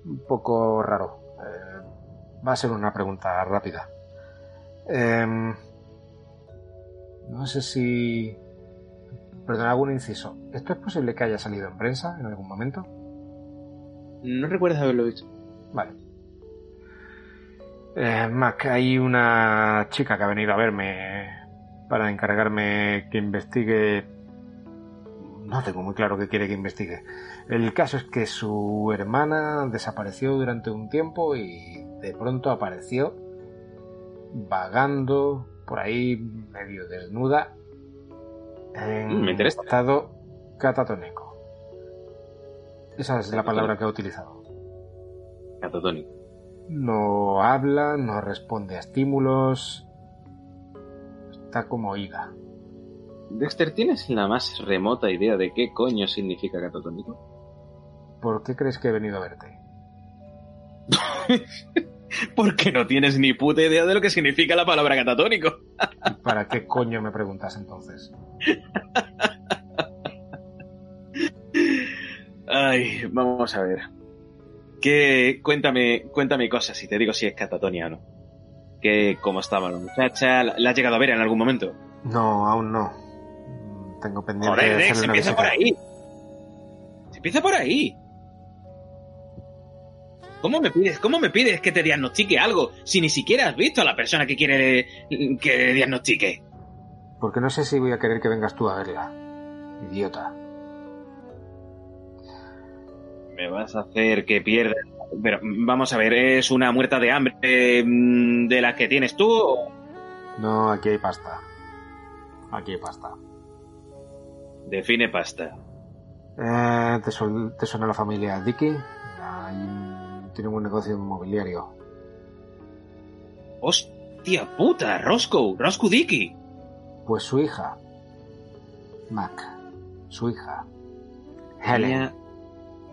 un poco raro. Eh, va a ser una pregunta rápida. Em, no sé si... Perdón, algún inciso. ¿Esto es posible que haya salido en prensa en algún momento? No recuerdas haberlo visto. Vale. Eh, Mac, hay una chica que ha venido a verme para encargarme que investigue. No tengo muy claro qué quiere que investigue. El caso es que su hermana desapareció durante un tiempo y de pronto apareció vagando por ahí medio desnuda en Mm, me interesa. estado catatónico. Esa es la palabra que ha utilizado. Catatónico. No habla, no responde a estímulos. Está como oída. Dexter, ¿tienes la más remota idea de qué coño significa catatónico? ¿Por qué crees que he venido a verte? Porque no tienes ni puta idea de lo que significa la palabra catatónico. ¿Y ¿Para qué coño me preguntas entonces? Ay, vamos a ver. Que cuéntame, cuéntame cosas si te digo si es catatonia o no. Que cómo estaba la muchacha, ¿la has llegado a ver en algún momento? No, aún no. Tengo pendiente Joder, de Dex, una empieza visita. por ahí. Se empieza por ahí. ¿Cómo me pides, cómo me pides que te diagnostique algo si ni siquiera has visto a la persona que quiere que diagnostique? Porque no sé si voy a querer que vengas tú a verla. Idiota. Me vas a hacer que pierda. Pero vamos a ver, ¿es una muerta de hambre mm, de las que tienes tú? o No, aquí hay pasta. Aquí hay pasta. Define pasta. Eh, ¿te, suena la familia Dicky? Tienen un negocio inmobiliario. ¡Hostia puta! Roscoe, Roscoe Dicky. Pues su hija. Mac. Su hija. Helen.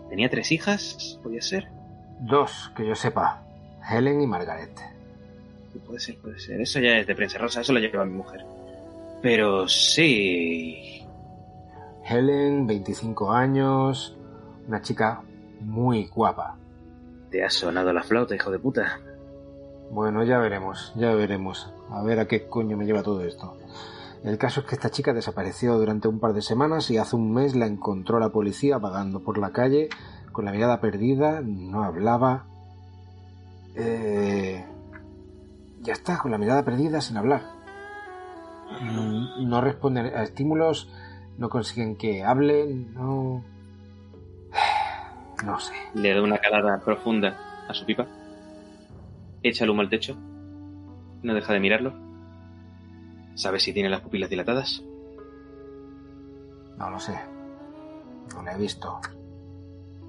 Tenía, tres hijas, podía ser. Dos, que yo sepa. Helen y Margaret. Sí, Puede ser, puede ser. Eso ya es de prensa rosa, eso lo lleva mi mujer. Pero sí. Helen, 25 años. Una chica muy guapa. Te ha sonado la flauta, hijo de puta. Bueno, ya veremos, ya veremos. A ver a qué coño me lleva todo esto. El caso es que esta chica desapareció durante un par de semanas y hace un mes la encontró la policía vagando por la calle con la mirada perdida, no hablaba. Eh... Ya está, con la mirada perdida sin hablar. No responden a estímulos, no consiguen que hablen, no... No sé. Le da una calada profunda a su pipa. Echa el humo al techo. No deja de mirarlo. ¿Sabes si tiene las pupilas dilatadas? No lo sé. No la he visto.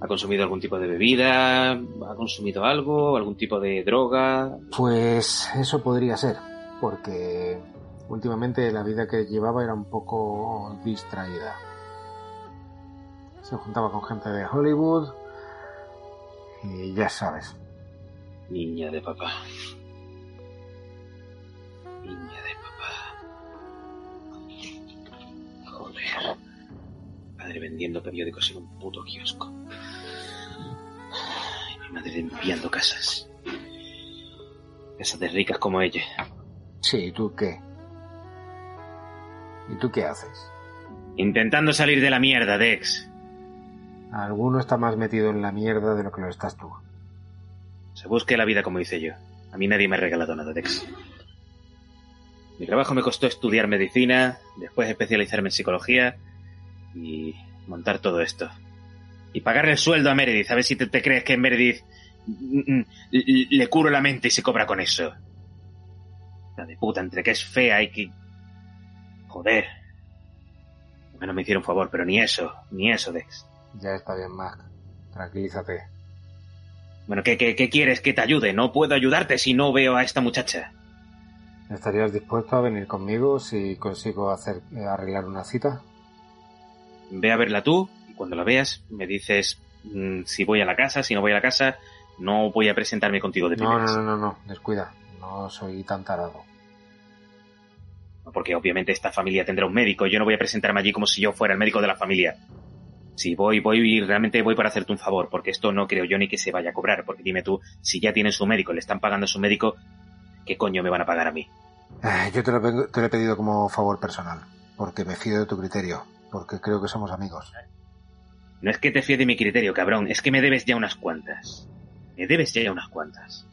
¿Ha consumido algún tipo de bebida? ¿Ha consumido algo? ¿Algún tipo de droga? Pues eso podría ser, porque últimamente la vida que llevaba era un poco distraída. Se juntaba con gente de Hollywood y ya sabes. Niña de papá. Niña de Padre vendiendo periódicos en un puto kiosco. Y mi madre limpiando casas. Casas de ricas como ella. Sí, ¿y tú qué? ¿Y tú qué haces? Intentando salir de la mierda, Dex. Alguno está más metido en la mierda de lo que lo estás tú. Se busque la vida como hice yo. A mí nadie me ha regalado nada, Dex. Mi trabajo me costó estudiar medicina, después especializarme en psicología y montar todo esto. Y pagarle el sueldo a Meredith, a ver si te, te crees que Meredith mm, mm, le curo la mente y se cobra con eso. La de puta, entre que es fea y que... Joder. Al menos me hicieron favor, pero ni eso, ni eso, Dex. Ya está bien, Mac. Tranquilízate. Bueno, ¿qué, qué, qué quieres que te ayude? No puedo ayudarte si no veo a esta muchacha. ¿Estarías dispuesto a venir conmigo si consigo hacer eh, arreglar una cita? Ve a verla tú y cuando la veas me dices mm, si voy a la casa, si no voy a la casa, no voy a presentarme contigo de No, primeras. no, no, no, no, descuida. No soy tan tarado. Porque obviamente esta familia tendrá un médico. Yo no voy a presentarme allí como si yo fuera el médico de la familia. Si voy, voy y realmente voy para hacerte un favor, porque esto no creo yo ni que se vaya a cobrar. Porque dime tú, si ya tienen su médico, le están pagando a su médico, ¿qué coño me van a pagar a mí? Eh, Yo te lo, vengo- te lo he pedido como favor personal, porque me fío de tu criterio, porque creo que somos amigos. No es que te fíe de mi criterio, cabrón, es que me debes ya unas cuantas. Me debes ya unas cuantas.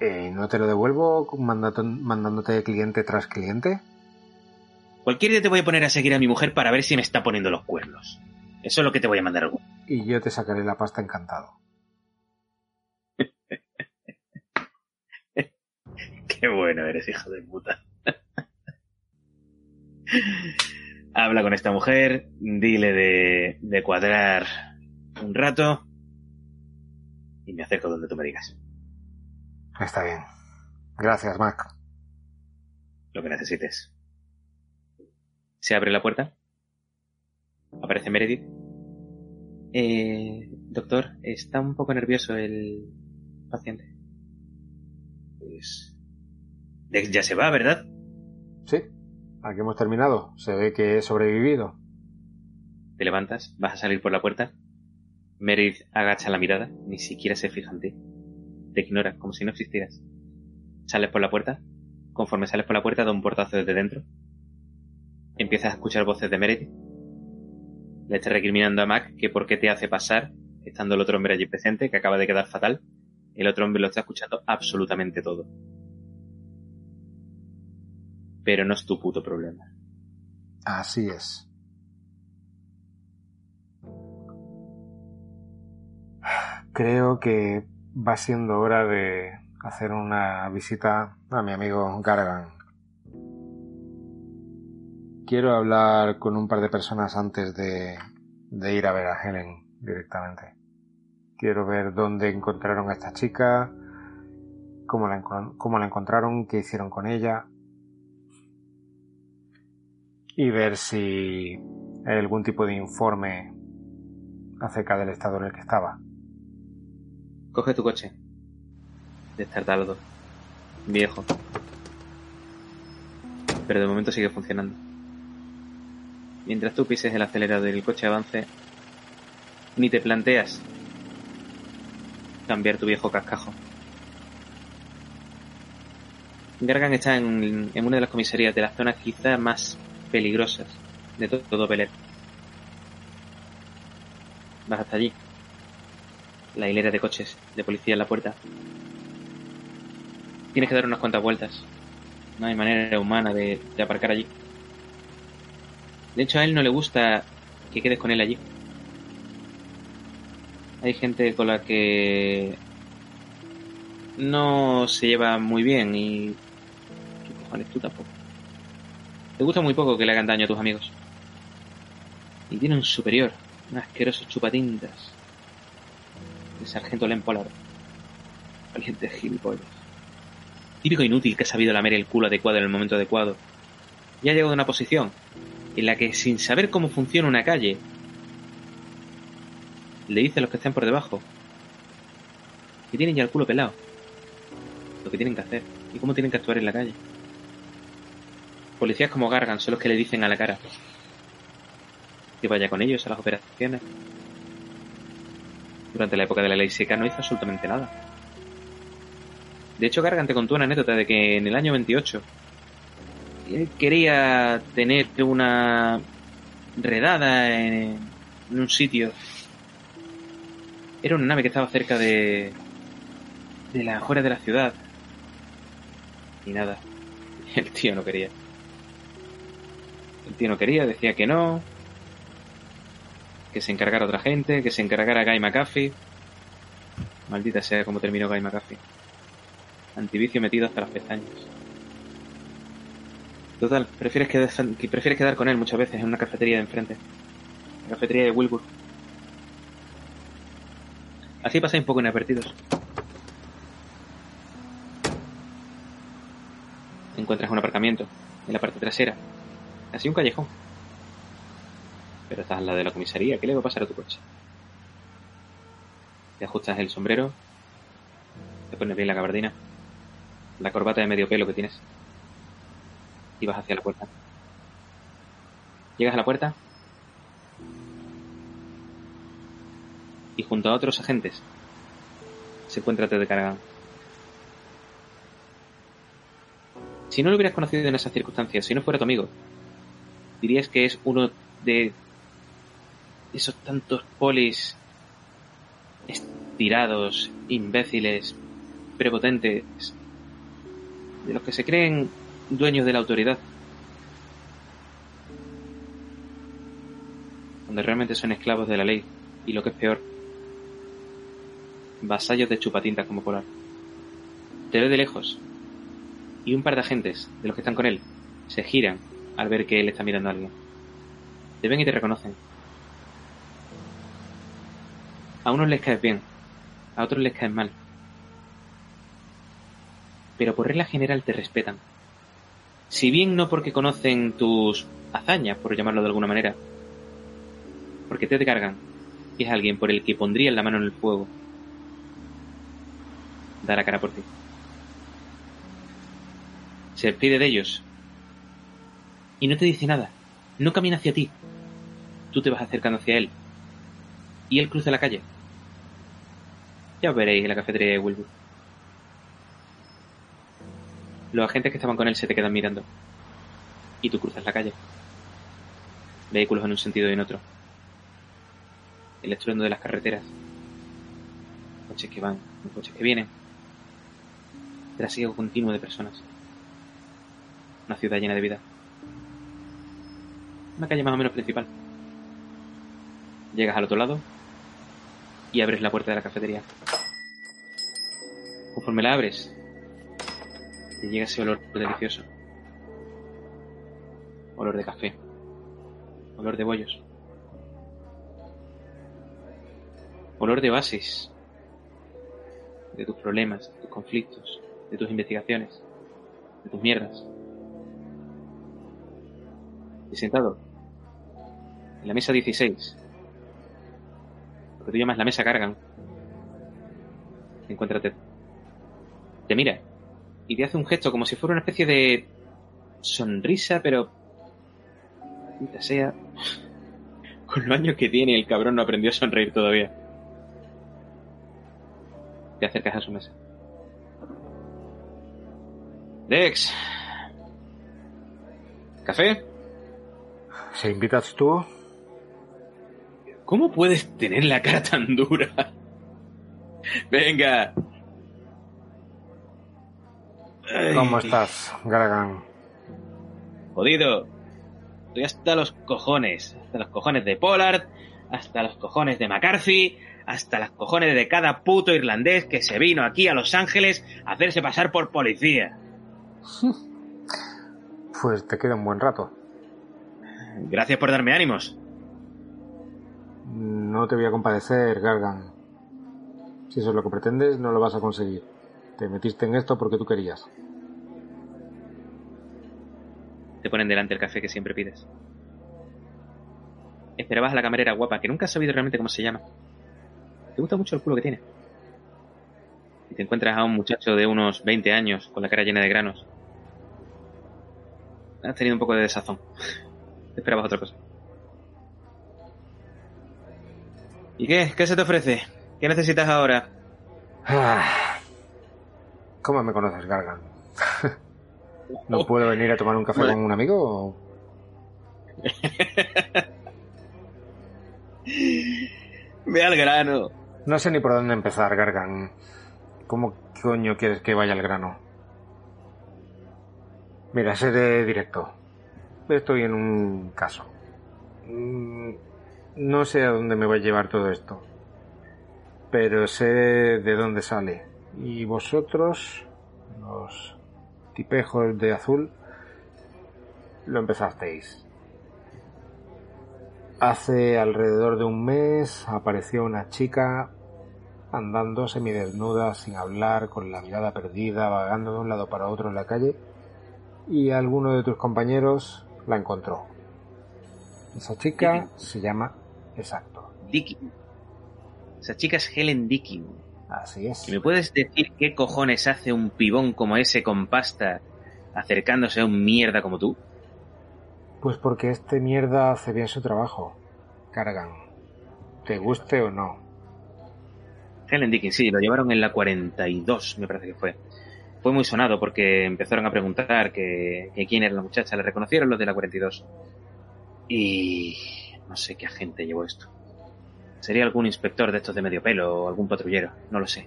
Eh, ¿No te lo devuelvo mandato- mandándote cliente tras cliente? Cualquier día te voy a poner a seguir a mi mujer para ver si me está poniendo los cuernos. Eso es lo que te voy a mandar. Y yo te sacaré la pasta encantado. Qué bueno eres, hijo de puta. Habla con esta mujer, dile de, de cuadrar un rato y me acerco donde tú me digas Está bien. Gracias, Mac. lo que necesites. Se abre la puerta. Aparece Meredith. Eh, doctor, está un poco nervioso el paciente. Pues... Ya se va, ¿verdad? Sí, aquí hemos terminado. Se ve que he sobrevivido. Te levantas, vas a salir por la puerta. Meredith agacha la mirada, ni siquiera se fija en ti. Te ignora, como si no existieras. Sales por la puerta. Conforme sales por la puerta, da un portazo desde dentro. Empiezas a escuchar voces de Meredith. Le está recriminando a Mac que por qué te hace pasar, estando el otro hombre allí presente, que acaba de quedar fatal. El otro hombre lo está escuchando absolutamente todo. Pero no es tu puto problema. Así es. Creo que va siendo hora de hacer una visita a mi amigo Gargan. Quiero hablar con un par de personas antes de, ir a ver a Helen directamente. Quiero ver dónde encontraron a esta chica, cómo la encontraron, qué hicieron con ella. Y ver si hay algún tipo de informe acerca del estado en el que estaba. Coge tu coche. Destartalado. Viejo. Pero de momento sigue funcionando. Mientras tú pises el acelerador y el coche avance, ni te planteas cambiar tu viejo cascajo. Gargan está en, una de las comisarías de las zonas quizás más peligrosas de todo, todo Vas hasta allí. La hilera de coches de policía en la puerta. Tienes que dar unas cuantas vueltas. No hay manera humana de, aparcar allí. De hecho, a él no le gusta que quedes con él allí hay gente con la que no se lleva muy bien y... ¿Qué cojones tú tampoco? Te gusta muy poco que le hagan daño a tus amigos. Y tiene un superior, un asqueroso chupatintas. El sargento Len. Valiente gilipollas. Típico inútil que ha sabido lamer el culo adecuado en el momento adecuado. Y ha llegado a una posición en la que sin saber cómo funciona una calle, le dice a los que estén por debajo que tienen ya el culo pelado. Lo que tienen que hacer y cómo tienen que actuar en la calle. Policías como Gargan son los que le dicen a la cara que vaya con ellos a las operaciones. Durante la época de la ley seca no hizo absolutamente nada. De hecho, Gargan te contó una anécdota de que en el año 28 él quería tener una redada en un sitio era una nave que estaba cerca de. de la afuera de la ciudad. Y nada. El tío no quería. El tío no quería, decía que no. Que se encargara otra gente, que se encargara Guy McAfee. Maldita sea como terminó Guy McAfee. Antivicio metido hasta las pestañas. Total, prefieres, que, prefieres quedar con él muchas veces en una cafetería de enfrente. La cafetería de Wilbur. Así pasáis un poco inadvertidos. Encuentras un aparcamiento en la parte trasera, casi un callejón. Pero estás al lado de la comisaría, ¿qué le va a pasar a tu coche? Te ajustas el sombrero, te pones bien la gabardina, la corbata de medio pelo que tienes y vas hacia la puerta. Llegas a la puerta y junto a otros agentes se encuentra Ted Caragan. Si no lo hubieras conocido en esas circunstancias, si no fuera tu amigo, dirías que es uno de esos tantos polis estirados, imbéciles, prepotentes, de los que se creen dueños de la autoridad. Donde realmente son esclavos de la ley y lo que es peor, vasallos de chupatintas como Polar. Te ve de lejos, y un par de agentes, de los que están con él, se giran al ver que él está mirando a alguien. Te ven y te reconocen. A unos les caes bien, a otros les caes mal. Pero por regla general te respetan. Si bien no porque conocen tus hazañas, por llamarlo de alguna manera, porque te cargan y es alguien por el que pondrían la mano en el fuego dar a cara por ti. Se despide de ellos. Y no te dice nada. No camina hacia ti. Tú te vas acercando hacia él. Y él cruza la calle. Ya os veréis en la cafetería de Wilbur. Los agentes que estaban con él se te quedan mirando. Y tú cruzas la calle. Vehículos en un sentido y en otro. El estruendo de las carreteras. Coches que van, coches que vienen. Trasiego continuo de personas. Una ciudad llena de vida. Una calle más o menos principal. Llegas al otro lado y abres la puerta de la cafetería. Conforme la abres, te llega ese olor delicioso. Olor de café. Olor de bollos. Olor de bases. De tus problemas, de tus conflictos, de tus investigaciones, de tus mierdas. Y sentado en la mesa 16, lo que tú llamas la mesa cargan, encuéntrate. Te mira y te hace un gesto como si fuera una especie de sonrisa, pero maldita sea. Con los años que tiene, el cabrón no aprendió a sonreír todavía. Te acercas a su mesa. Dex. ¿Café? ¿Se invitas tú? ¿Cómo puedes tener la cara tan dura? Venga. ¿Cómo estás, Gargan? Jodido. Estoy hasta los cojones. Hasta los cojones de Pollard, hasta los cojones de McCarthy, hasta los cojones de cada puto irlandés que se vino aquí a Los Ángeles a hacerse pasar por policía. Pues te queda un buen rato. Gracias por darme ánimos. No te voy a compadecer, Gargan. Si eso es lo que pretendes, no lo vas a conseguir. Te metiste en esto porque tú querías. Te ponen delante el café que siempre pides. Esperabas a la camarera guapa, que nunca has sabido realmente cómo se llama. Te gusta mucho el culo que tiene. Y te encuentras a un muchacho de unos 20 años, con la cara llena de granos. Has tenido un poco de desazón. Esperabas otra cosa. ¿Y qué? ¿Qué se te ofrece? ¿Qué necesitas ahora? Ah. ¿Cómo me conoces, Gargan? ¿No puedo venir a tomar un café con un amigo? o- Ve al grano. No sé ni por dónde empezar, Gargan. ¿Cómo coño quieres que vaya al grano? Mira, seré directo. Estoy en un caso. No sé a dónde me va a llevar todo esto. Pero sé de dónde sale. Y vosotros, los tipejos de azul, lo empezasteis. Hace alrededor de un mes apareció una chica andando semidesnuda, sin hablar, con la mirada perdida, vagando de un lado para otro en la calle, y alguno de tus compañeros la encontró. Esa chica se llama Exacto. Dickin. Esa chica es Helen Dickin. Así es. ¿Y me puedes decir qué cojones hace un pibón como ese con pasta acercándose a un mierda como tú? Pues porque este mierda hace bien su trabajo. Cargan. Te guste o no. Helen Dickin, sí, lo llevaron en la 42, me parece que fue. Fue muy sonado porque empezaron a preguntar que, que quién era la muchacha. Le reconocieron los de la 42. Y no sé qué agente llevó esto. Sería algún inspector de estos de medio pelo o algún patrullero, no lo sé.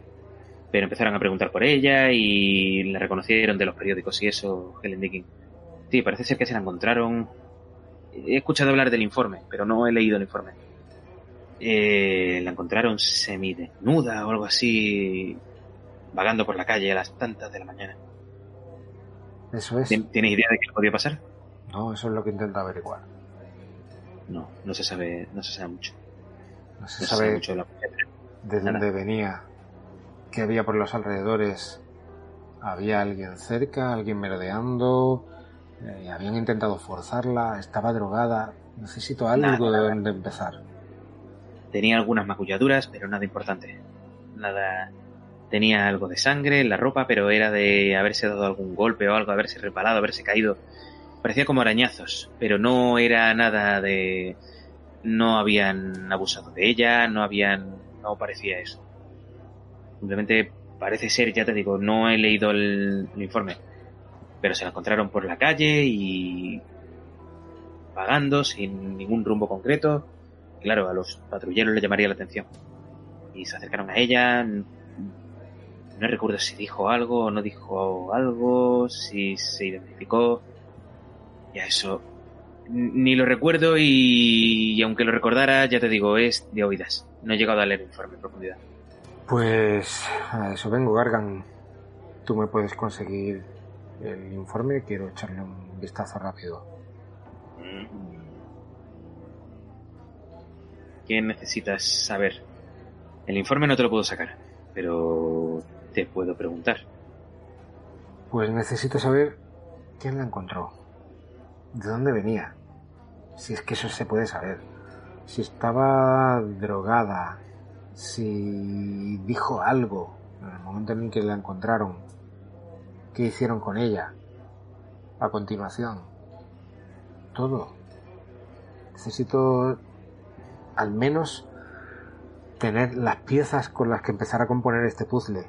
Pero empezaron a preguntar por ella y la reconocieron de los periódicos y eso, Helen Dickin. Sí, parece ser que se la encontraron. He escuchado hablar del informe, pero no he leído el informe. Eh, la encontraron semidesnuda o algo así, vagando por la calle a las tantas de la mañana. Eso es. ¿Tien- ¿Tienes idea de qué podía pasar? No, eso es lo que intento averiguar. No, no se sabe, no se sabe mucho. No se No sabe sabe mucho de la de Nada. dónde venía, qué había por los alrededores. Había alguien cerca, alguien merodeando, eh, habían intentado forzarla, estaba drogada. Necesito algo Nada, de donde empezar. Tenía algunas maculladuras, pero nada importante. Nada, Tenía algo de sangre en la ropa, pero era de haberse dado algún golpe o algo, haberse repalado, haberse caído. Parecía como arañazos, pero no era nada de... No habían abusado de ella, no habían... No parecía eso. Simplemente parece ser, ya te digo, no he leído el, informe, pero se la encontraron por la calle y vagando sin ningún rumbo concreto. Claro, a los patrulleros les llamaría la atención. Y se acercaron a ella. No recuerdo si dijo algo o no dijo algo, si se identificó. Y a eso ni lo recuerdo y, y aunque lo recordara, ya te digo, es de oídas. No he llegado a leer el informe en profundidad. Pues a eso vengo, Gargan. Tú me puedes conseguir el informe, quiero echarle un vistazo rápido. ¿Qué necesitas saber? El informe no te lo puedo sacar, pero te puedo preguntar. Pues necesito saber quién la encontró, de dónde venía, si es que eso se puede saber, si estaba drogada, si dijo algo en el momento en el que la encontraron, qué hicieron con ella, a continuación, todo. Necesito al menos tener las piezas con las que empezar a componer este puzzle.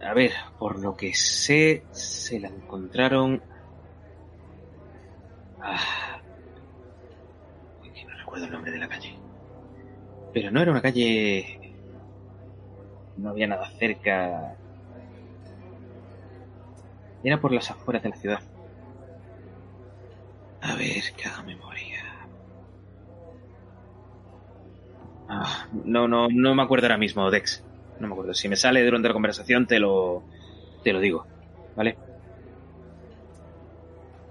A ver, por lo que sé, se la encontraron. Ah. No recuerdo el nombre de la calle. Pero no era una calle. No había nada cerca. Era por las afueras de la ciudad. A ver, que haga memoria. Ah, no, no, no me acuerdo ahora mismo, Dex. No me acuerdo. Si me sale durante la conversación, te lo, te lo digo. ¿Vale?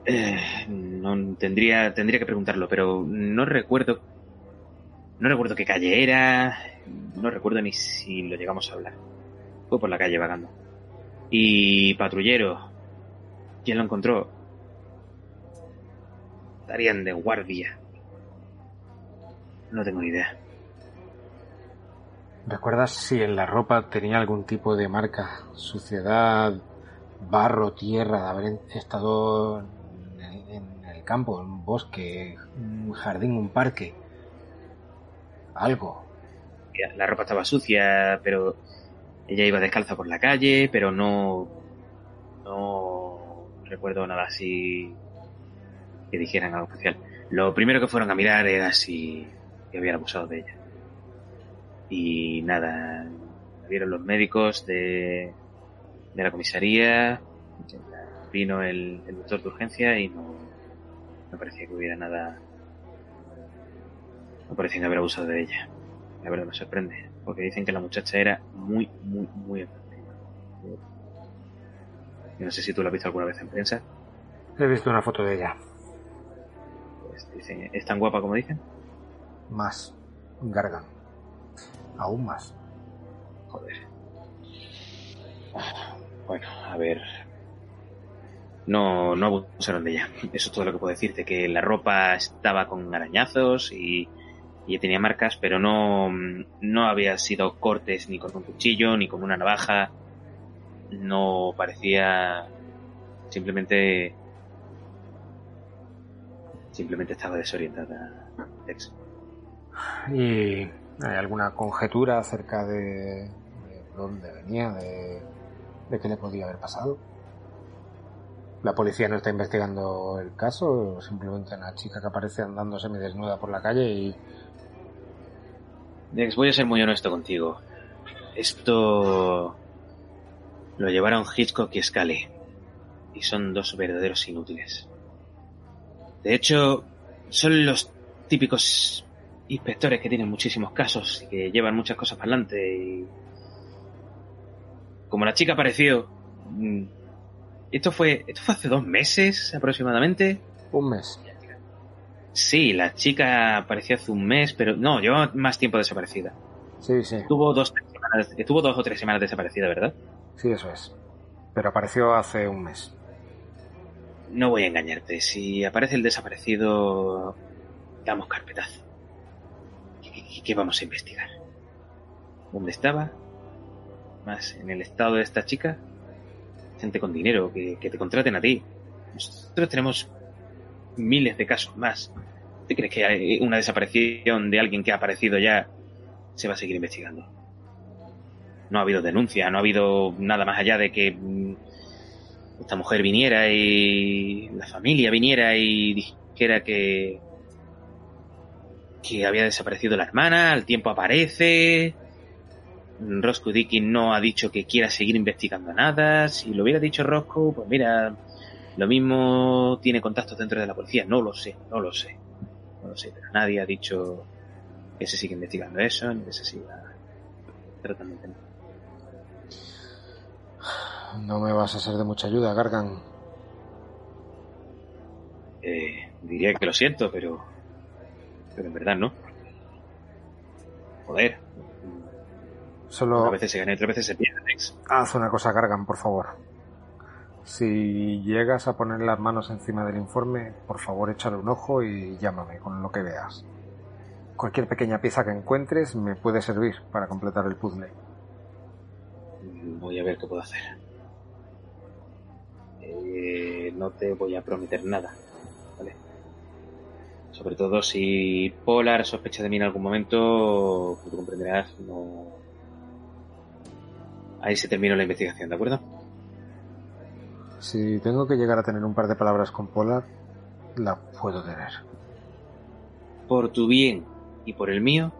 Eh, no tendría, tendría que preguntarlo, pero no recuerdo. No recuerdo qué calle era. No recuerdo ni si lo llegamos a hablar. Fue por la calle vagando. Y patrullero. ¿Quién lo encontró? Estarían de guardia. No tengo ni idea. ¿Recuerdas si en la ropa tenía algún tipo de marca? Suciedad, barro, tierra, de haber estado en, el campo, en un bosque, un jardín, un parque. Algo. La ropa estaba sucia, pero ella iba descalza por la calle, pero no. No recuerdo nada así que dijeran algo especial. Lo primero que fueron a mirar era si habían abusado de ella. Y nada, vieron los médicos de, de la comisaría, vino el, el doctor de urgencia y no, no parecía que hubiera nada. No parecían haber abusado de ella. La verdad me sorprende, porque dicen que la muchacha era muy, muy, muy enferma. Yo no sé si tú la has visto alguna vez en prensa. He visto una foto de ella. Pues dicen, ¿es tan guapa como dicen? Más. Gargan. Aún más. Joder. Bueno, a ver. No, no abusaron de ella. Eso es todo lo que puedo decirte. Que la ropa estaba con arañazos y, y tenía marcas, pero no, no había sido cortes ni con un cuchillo ni con una navaja. No parecía. Simplemente. Simplemente estaba desorientada. Dex. ¿Y hay alguna conjetura acerca de, de dónde venía, de, qué le podía haber pasado? ¿La policía no está investigando el caso simplemente una chica que aparece andando semidesnuda por la calle y... Voy a ser muy honesto contigo. Esto lo llevaron Hitchcock y Scully. Y son dos verdaderos inútiles. De hecho, son los típicos inspectores que tienen muchísimos casos y que llevan muchas cosas para adelante. Y... Como la chica apareció. mm, Esto fue, esto fue hace dos meses aproximadamente. Un mes. Sí, la chica apareció hace un mes, pero no, lleva más tiempo desaparecida. Sí, sí. Estuvo dos, tres semanas, estuvo dos o tres semanas desaparecida, ¿verdad? Sí, eso es. Pero apareció hace un mes. No voy a engañarte. Si aparece el desaparecido, damos carpetazo. ¿Qué, qué- vamos a investigar? donde estaba, más en el estado de esta chica, gente con dinero que, que te contraten a ti. Nosotros tenemos miles de casos más. ¿Te crees que hay una desaparición de alguien que ha aparecido ya se va a seguir investigando? No ha habido denuncia, no ha habido nada más allá de que mm, esta mujer viniera y la familia viniera y dijera que que había desaparecido la hermana, al tiempo aparece. Roscoe Dickin no ha dicho que quiera seguir investigando nada. Si lo hubiera dicho Roscoe, pues mira, lo mismo tiene contactos dentro de la policía. No lo sé, no lo sé. No lo sé, pero nadie ha dicho que se siga investigando eso, ni que se siga tratando el tema. No me vas a ser de mucha ayuda, Gargan. Eh, diría que lo siento, pero. Pero en verdad no. Joder. Solo Una veces se gana y otras veces se pierde, haz una cosa, Gargan, por favor. Si llegas a poner las manos encima del informe, por favor échale un ojo y llámame con lo que veas. Cualquier pequeña pieza que encuentres me puede servir para completar el puzzle. Voy a ver qué puedo hacer. Eh, no te voy a prometer nada. Sobre todo si Polar sospecha de mí en algún momento, como tú comprenderás, no... Ahí se terminó la investigación, ¿de acuerdo? Si tengo que llegar a tener un par de palabras con Polar, la puedo tener. Por tu bien y por el mío,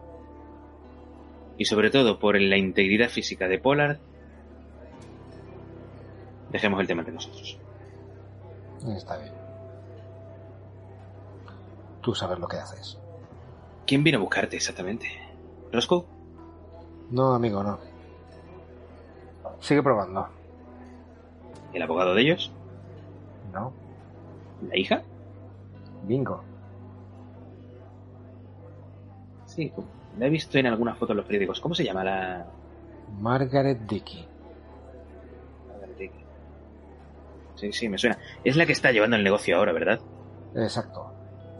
y sobre todo por la integridad física de Polar, dejemos el tema entre nosotros. Está bien. Tú sabes lo que haces. ¿Quién vino a buscarte exactamente? ¿Roscoe? No, amigo, no. Sigue probando. ¿El abogado de ellos? No. ¿La hija? Bingo. Sí, la he visto en algunas fotos en los periódicos. ¿Cómo se llama la...? Margaret Dickey. Sí, sí, me suena. Es la que está llevando el negocio ahora, ¿verdad? Exacto.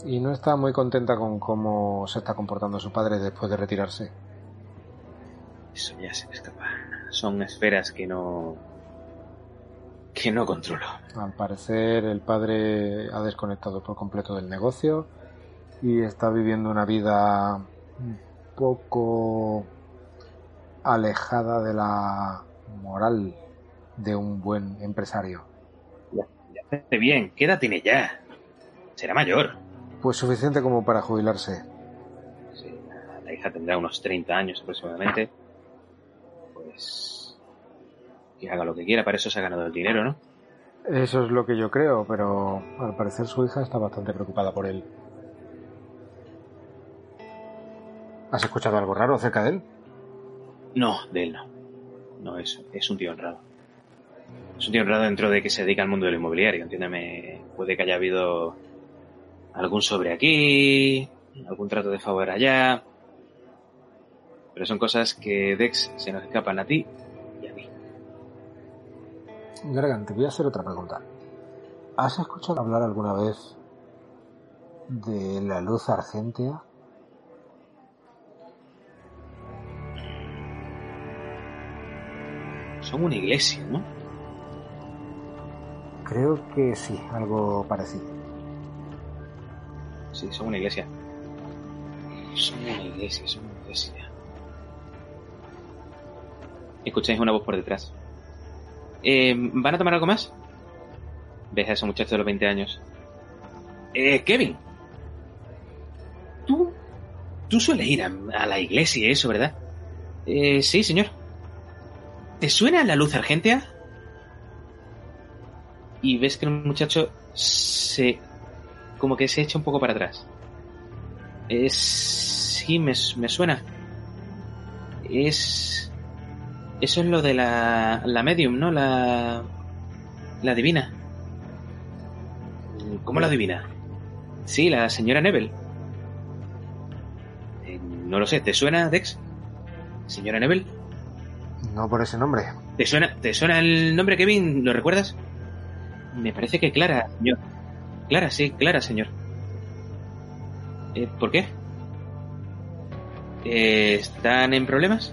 Y no está muy contenta con cómo se está comportando su padre después de retirarse. Eso ya se me escapa. Son esferas que no... que no controlo. Al parecer el padre ha desconectado por completo del negocio y está viviendo una vida un poco alejada de la moral de un buen empresario. Ya hace bien. ¿Qué edad tiene ya? Será mayor. Pues suficiente como para jubilarse. Sí, la- hija tendrá unos 30 años aproximadamente. Pues... Que haga lo que quiera, para eso se ha ganado el dinero, ¿no? Eso es lo que yo creo, pero al parecer su hija está bastante preocupada por él. ¿Has escuchado algo raro acerca de él? No, de él no. No, es, es un tío honrado. Es un tío honrado dentro de que se dedica al mundo del inmobiliario, entiéndeme. Puede que haya habido algún sobre aquí, algún trato de favor allá. Pero son cosas que Dex se nos escapan a ti y a mí. Gargan, te voy a hacer otra pregunta. ¿Has escuchado hablar alguna vez de la luz argentea? Son una iglesia, ¿no? Creo que sí, algo parecido. Sí, son una iglesia. Son una iglesia, son una iglesia. Escucháis una voz por detrás. Eh, ¿Van a tomar algo más? Ves a ese muchacho de los 20 años. Eh, Kevin. Tú. Tú sueles ir a, la iglesia eso, ¿verdad? Eh, sí, señor. ¿Te suena la luz argentea? Y ves que el muchacho se como que se echa un poco para atrás. Es... Sí, me, me suena. Es... Eso es lo de la, la medium, ¿no? La... La divina. ¿Cómo la divina? Sí, la señora Nebel. Eh, no lo sé, ¿te suena, Dex? ¿Señora Nebel? No por ese nombre. ¿Te suena, ¿Te suena el nombre, Kevin? ¿Lo recuerdas? Me parece que Clara, señor. Clara, sí, Clara, señor. Eh, ¿Por qué? Eh, ¿Están en problemas?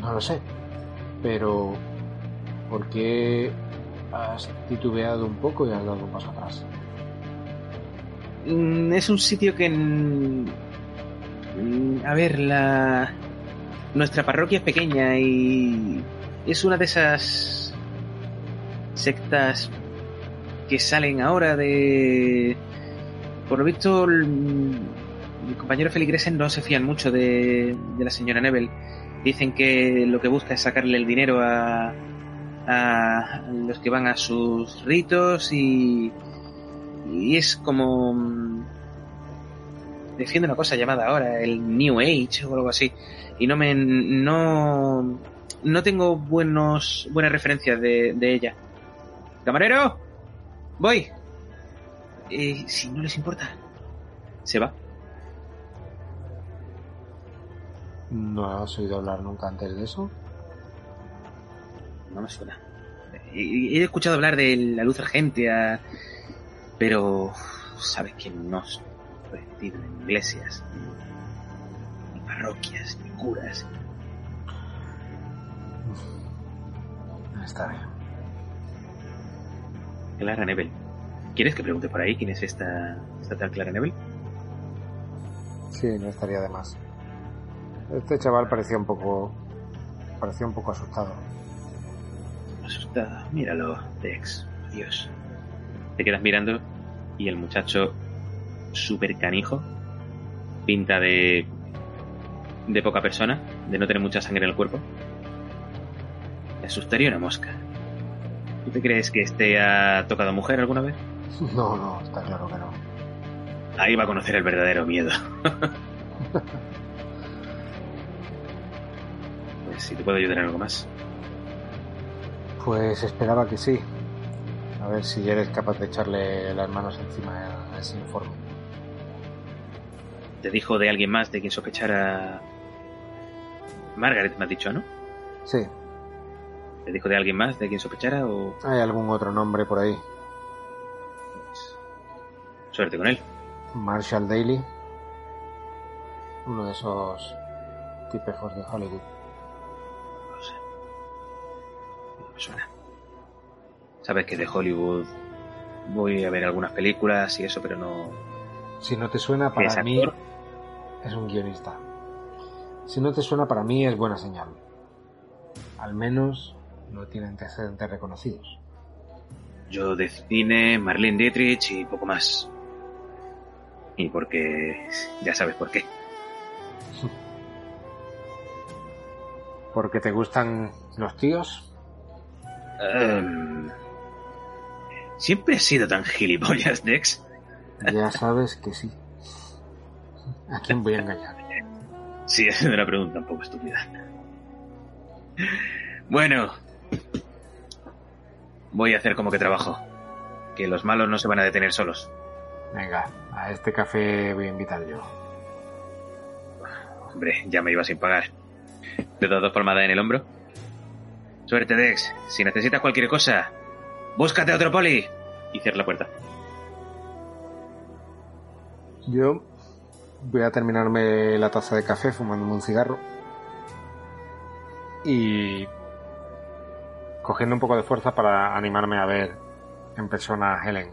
No lo sé. Pero... ¿Por qué has titubeado un poco y has dado un paso atrás? Mm, Es un sitio que... mm, A ver, la... Nuestra parroquia es pequeña y es una de esas sectas que salen ahora de... Por lo visto, mi compañero Feligresen no se fían mucho de, de la señora Nebel. Dicen que lo que busca es sacarle el dinero a, a los que van a sus ritos y, y es como... mm, Defiende una cosa llamada ahora el New Age o algo así. Y no me... No, no tengo buenos, buenas referencias de, de ella. ¡Camarero! ¡Voy! Eh, si no les importa. Se va. ¿No has oído hablar nunca antes de eso? No me suena. He, escuchado hablar de la luz argentea, pero sabes que no metido en iglesias, ni parroquias, ni curas. Está bien. Clara Nebel. ¿Quieres que pregunte por ahí quién es esta, esta tal Clara Nebel? Sí, no estaría de más. Este chaval parecía un poco... parecía un poco asustado. Asustado. Míralo, Dex. Dios. Te quedas mirando y el muchacho, súper canijo, pinta de. de poca persona, de no tener mucha sangre en el cuerpo. Me asustaría una mosca. ¿Tú te crees que este ha tocado mujer alguna vez? No, no, está claro que no. Ahí va a conocer el verdadero miedo. pues si te puedo ayudar en algo más. Pues esperaba que sí. A ver si eres capaz de echarle las manos encima a ese informe. Te dijo de alguien más de quien sospechara. Margaret, me has dicho, ¿no? Sí, ¿Te dijo de alguien más de quien sospechara o.? hay algún otro nombre por ahí. Pues, suerte con él. Marshall Daly. Uno de esos tipejos de Hollywood. No sé. No me suena. Sabes que de Hollywood voy a ver algunas películas y eso, pero no. Si no te suena, ¿Que es para mí es un guionista. Si no te suena, para mí es buena señal. Al menos no tiene antecedentes reconocidos. Yo de cine, Marlene Dietrich y poco más. Y porque. Ya sabes por qué. ¿Porque te gustan los tíos? Em, Siempre has sido tan gilipollas, Dex. Ya sabes que sí. ¿A quién voy a engañar? Sí, es una pregunta un poco estúpida. Bueno. Voy a hacer como que trabajo. Que los malos no se van a detener solos. Venga, a este café voy a invitar yo. Hombre, ya me iba sin pagar. Te doy dos palmadas en el hombro. Suerte, Dex. Si necesitas cualquier cosa, búscate a otro poli. Y cierra la puerta. Yo voy a terminarme la taza de café fumándome un cigarro. Y cogiendo un poco de fuerza para animarme a ver en persona a Helen.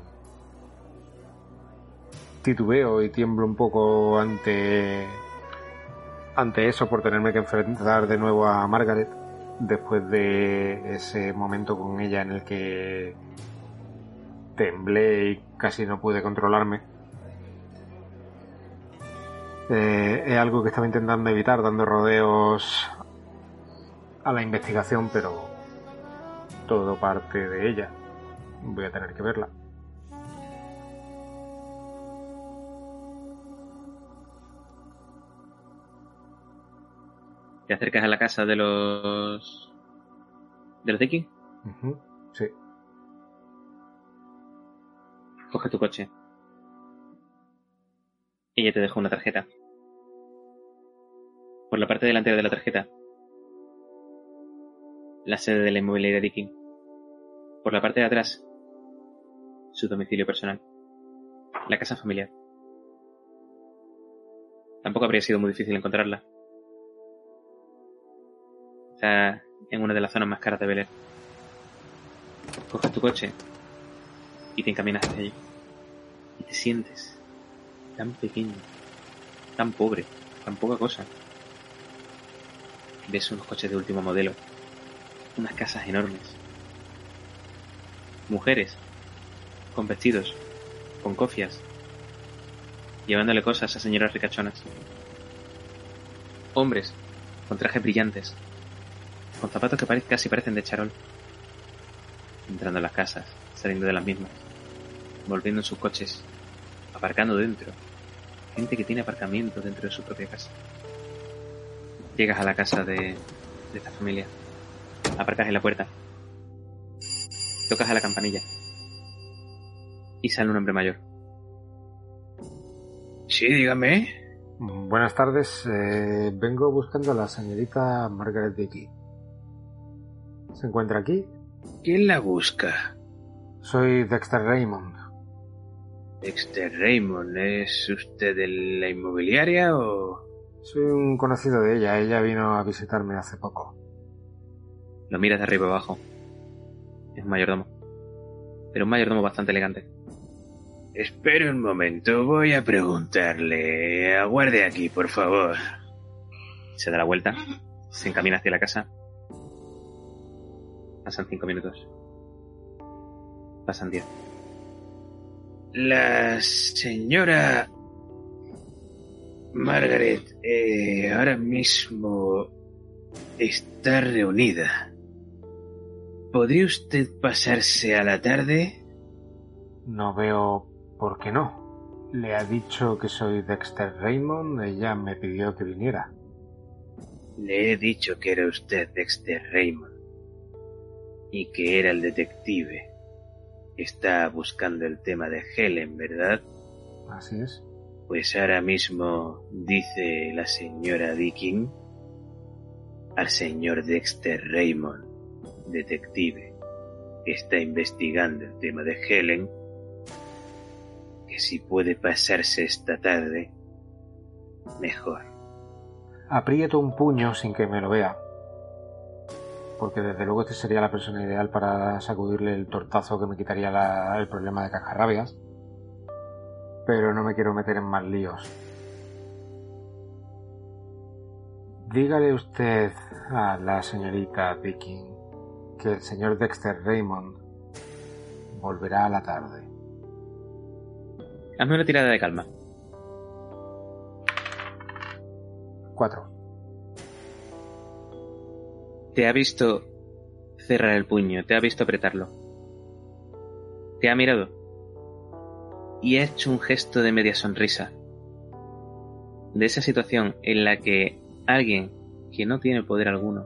Titubeo y tiemblo un poco ante ante eso por tenerme que enfrentar de nuevo a Margaret después de ese momento con ella en el que temblé y casi no pude controlarme. Eh, es algo que estaba intentando evitar dando rodeos a la investigación, pero todo parte de ella. Voy a tener que verla. Te acercas a la casa de los. de los Dicky. Ujú, Sí. Coge tu coche. Ella te deja una tarjeta. Por la parte delantera de la tarjeta, la sede de la inmobiliaria Dicking. Por la parte de atrás, su domicilio personal. La casa familiar. Tampoco habría sido muy difícil encontrarla. Está en una de las zonas más caras de Bel Coges tu coche y te encaminas hacia allí. Y te sientes tan pequeño, tan pobre, tan poca cosa. Ves unos coches de último modelo, unas casas enormes, mujeres con vestidos, con cofias, llevándole cosas a señoras ricachonas. Hombres con trajes brillantes, con zapatos que casi parecen de charol, entrando a las casas, saliendo de las mismas, volviendo en sus coches, aparcando dentro, gente que tiene aparcamiento dentro de su propia casa. Llegas a la casa de, de esta familia, aparcas en la puerta, tocas a la campanilla y sale un hombre mayor. Sí, dígame. Buenas tardes. Eh, vengo buscando a la señorita Margaret Dickey. ¿Se encuentra aquí? ¿Quién la busca? Soy Dexter Raymond. Dexter Raymond, ¿es usted de la inmobiliaria o...? Soy un conocido de ella. Ella vino a visitarme hace poco. Lo miras de arriba abajo. Es un mayordomo. Pero un mayordomo bastante elegante. Espere un momento, voy a preguntarle. Aguarde aquí, por favor. Se da la vuelta, se encamina hacia la casa. Pasan cinco minutos. Pasan diez. La señora Margaret eh, ahora mismo está reunida. ¿Podría usted pasarse a la tarde? No veo por qué no. Le ha dicho que soy Dexter Raymond, ella me pidió que viniera. Le he dicho que era usted Dexter Raymond y que era el detective. Está buscando el tema de Helen, ¿verdad? Así es. Pues ahora mismo dice la señora Dicking al señor Dexter Raymond, detective, que está investigando el tema de Helen, que si puede pasarse esta tarde, mejor. Aprieto un puño sin que me lo vea, porque desde luego este sería la persona ideal para sacudirle el tortazo que me quitaría el problema de cascarrabias, pero no me quiero meter en más líos. Dígale usted a la señorita Viking que el señor Dexter Raymond volverá a la tarde. Hazme una tirada de calma. Cuatro. Te ha visto cerrar el puño, te ha visto apretarlo. Te ha mirado y ha hecho un gesto de media sonrisa. De esa situación en la que alguien que no tiene poder alguno,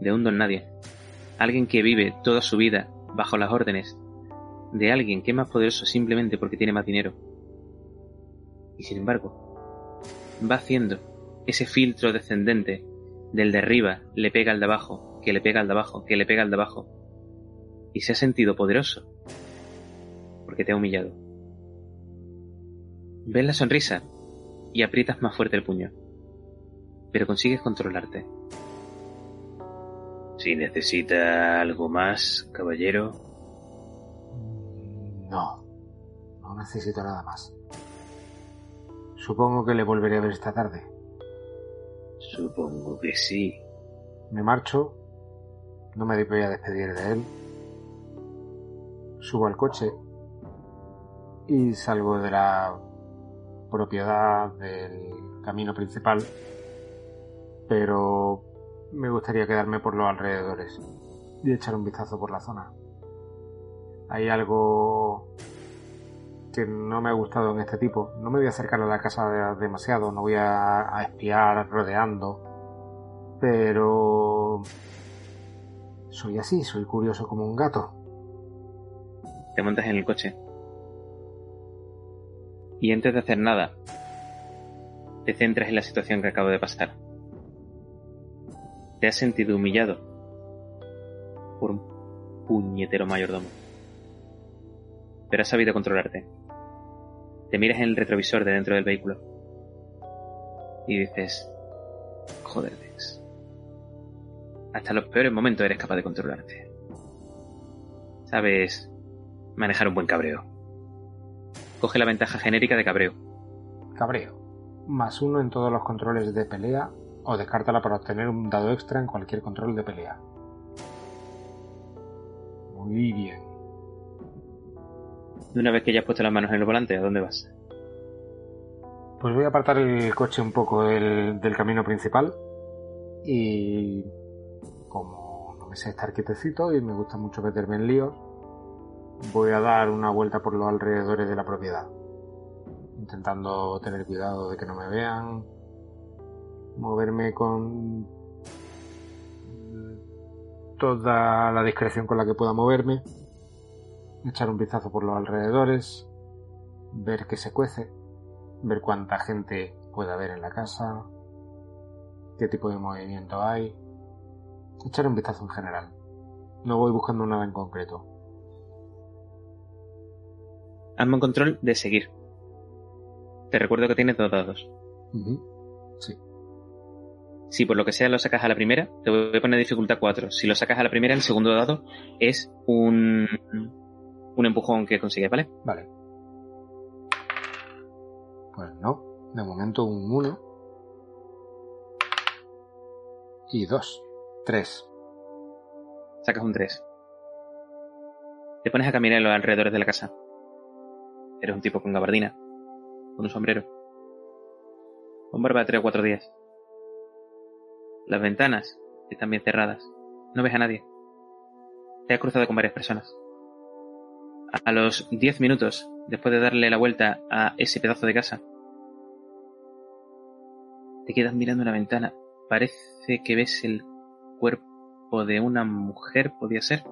de un don nadie, alguien que vive toda su vida bajo las órdenes de alguien que es más poderoso simplemente porque tiene más dinero, y sin embargo, va haciendo ese filtro descendente del de arriba le pega al de abajo, que le pega al de abajo, que le pega al de abajo, y se ha sentido poderoso porque te ha humillado. Ves la sonrisa y aprietas más fuerte el puño, pero consigues controlarte. Si necesita algo más, caballero. No, no necesito nada más. Supongo que le volveré a ver esta tarde. Supongo que sí. Me marcho, no me voy a despedir de él. Subo al coche y salgo de la propiedad del camino principal, pero me gustaría quedarme por los alrededores y echar un vistazo por la zona. Hay algo que no me ha gustado en este tipo. No me voy a acercar a la casa demasiado, no voy a, espiar rodeando, pero soy así, soy curioso como un gato. Te montas en el coche y antes de hacer nada, te centras en la situación que acabo de pasar. Te has sentido humillado por un puñetero mayordomo. Pero has sabido controlarte. Te miras en el retrovisor de dentro del vehículo y dices, joder, Dex, hasta los peores momentos eres capaz de controlarte. Sabes manejar un buen cabreo. Coge la ventaja genérica de cabreo. Cabreo. Más uno en todos los controles de pelea o descártala para obtener un dado extra en cualquier control de pelea. Muy bien. De una vez que ya has puesto las manos en el volante, ¿a dónde vas? Pues voy a apartar el coche un poco del, del camino principal y como no me sé estar quietecito y me gusta mucho meterme en líos, voy a dar una vuelta por los alrededores de la propiedad, intentando tener cuidado de que no me vean, moverme con toda la discreción con la que pueda moverme, echar un vistazo por los alrededores, ver qué se cuece, ver cuánta gente puede haber en la casa, qué tipo de movimiento hay, echar un vistazo en general. No voy buscando nada en concreto. Hazme un control de seguir. Te recuerdo que tienes dos dados. Si por lo que sea lo sacas a la primera, te voy a poner dificultad 4. Si lo sacas a la primera, el segundo dado es un, un empujón que consigues, ¿vale? Vale. Pues no. De momento un 1. Y 2. 3. Sacas un 3. Te pones a caminar en los alrededores de la casa. Eres un tipo con gabardina, con un sombrero, con barba de 3 o 4 días. Las ventanas están bien cerradas. No ves a nadie. Te has cruzado con varias personas. A los 10 minutos, después de darle la vuelta a ese pedazo de casa, te quedas mirando una ventana. Parece que ves el cuerpo de una mujer, podría ser.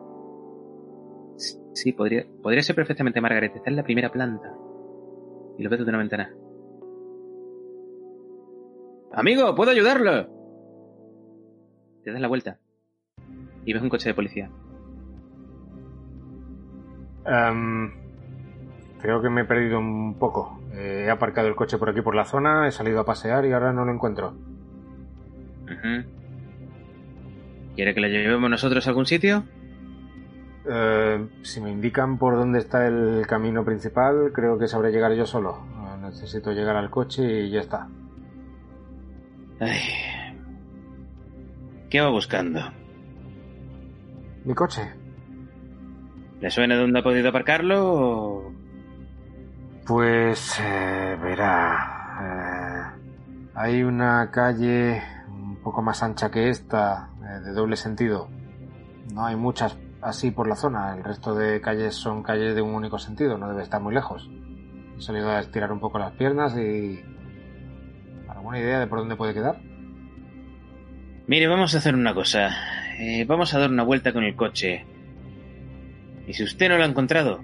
Sí, podría, podría ser perfectamente Margaret. Está en la primera planta. Y lo ves desde una ventana. Amigo, ¿puedo ayudarlo? Te das la vuelta. Y ves un coche de policía. Em, creo que me he perdido un poco. Eh, he aparcado el coche por aquí por la zona, he salido a pasear y ahora no lo encuentro. Ujú. ¿Quiere que le llevemos nosotros a algún sitio? Eh, si me indican por dónde está el camino principal, creo que sabré llegar yo solo. Eh, necesito llegar al coche y ya está. Ay. ¿Qué va buscando? ¿Mi coche? ¿Le suena dónde ha podido aparcarlo o... Pues eh, verá. eh, hay una calle un poco más ancha que esta, eh, de doble sentido. No hay muchas así por la zona. El resto de calles son calles de un único sentido. No debe estar muy lejos. He salido a estirar un poco las piernas y... ¿Alguna idea de por dónde puede quedar? Mire, vamos a hacer una cosa. Eh, vamos a dar una vuelta con el coche. Y si usted no lo ha encontrado,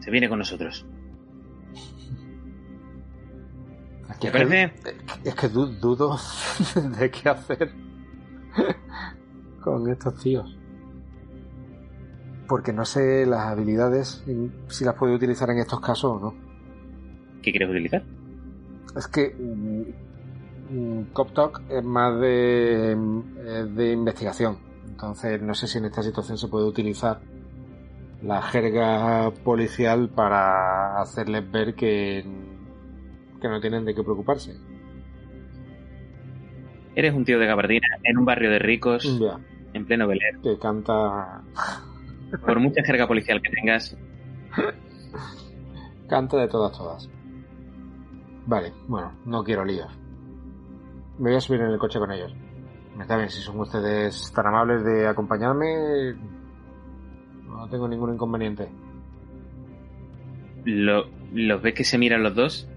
se viene con nosotros. ¿Te Es parece? que, es que du- dudo de qué hacer con estos tíos. Porque no sé las habilidades, si las puedo utilizar en estos casos o no. ¿Qué quieres utilizar? Es que Cop Talk es más de, eh, de investigación. Entonces no sé si en esta situación se puede utilizar la jerga policial para hacerles ver que, que no tienen de qué preocuparse. Eres un tío de gabardina en un barrio de ricos, Ya, en pleno Bel Air. que canta, Por mucha jerga policial que tengas, canta de todas, todas. Vale, bueno, no quiero líos. Me voy a subir en el coche con ellos. Está bien, si son ustedes tan amables de acompañarme, no tengo ningún inconveniente. lo, los ves que se miran los dos.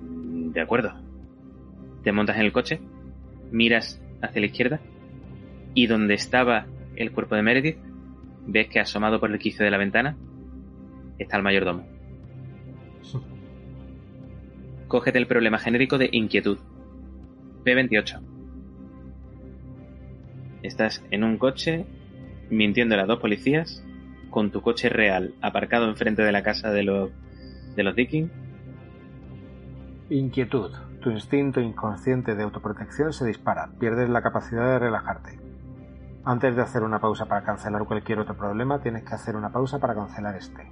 De acuerdo. Te montas en el coche, miras hacia la izquierda y donde estaba el cuerpo de Meredith, ves que asomado por el quicio de la ventana está el mayordomo. Cógete el problema genérico de inquietud. P28. Estás en un coche mintiendo a dos policías con tu coche real aparcado enfrente de la casa de los de los Dicking. Inquietud. Tu instinto inconsciente de autoprotección se dispara. Pierdes la capacidad de relajarte. Antes de hacer una pausa para cancelar cualquier otro problema, tienes que hacer una pausa para cancelar este.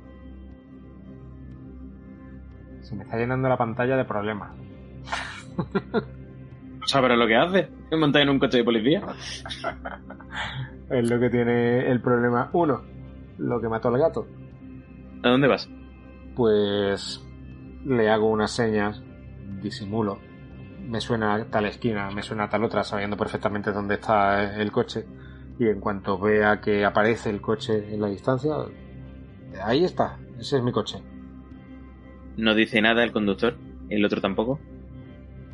Se me está llenando la pantalla de problemas. ¿Sabrá lo que hace? ¿Montar en un coche de policía? es lo que tiene el problema. Uno, lo que mató al gato. ¿A dónde vas? Pues le hago unas señas, disimulo. Me suena a tal esquina, me suena a tal otra, sabiendo perfectamente dónde está el coche. Y en cuanto vea que aparece el coche en la distancia, ahí está, ese es mi coche. No dice nada el conductor, el otro tampoco.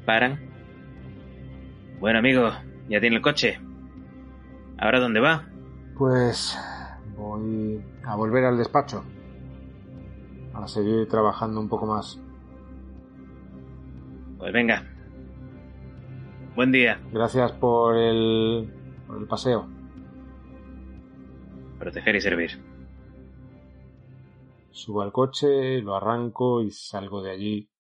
Paran. Bueno, amigo, ya tiene el coche. ¿Ahora dónde va? Pues voy a volver al despacho. A seguir trabajando un poco más. Pues venga. Buen día. Gracias por el, por el paseo. Proteger y servir. Subo al coche, lo arranco y salgo de allí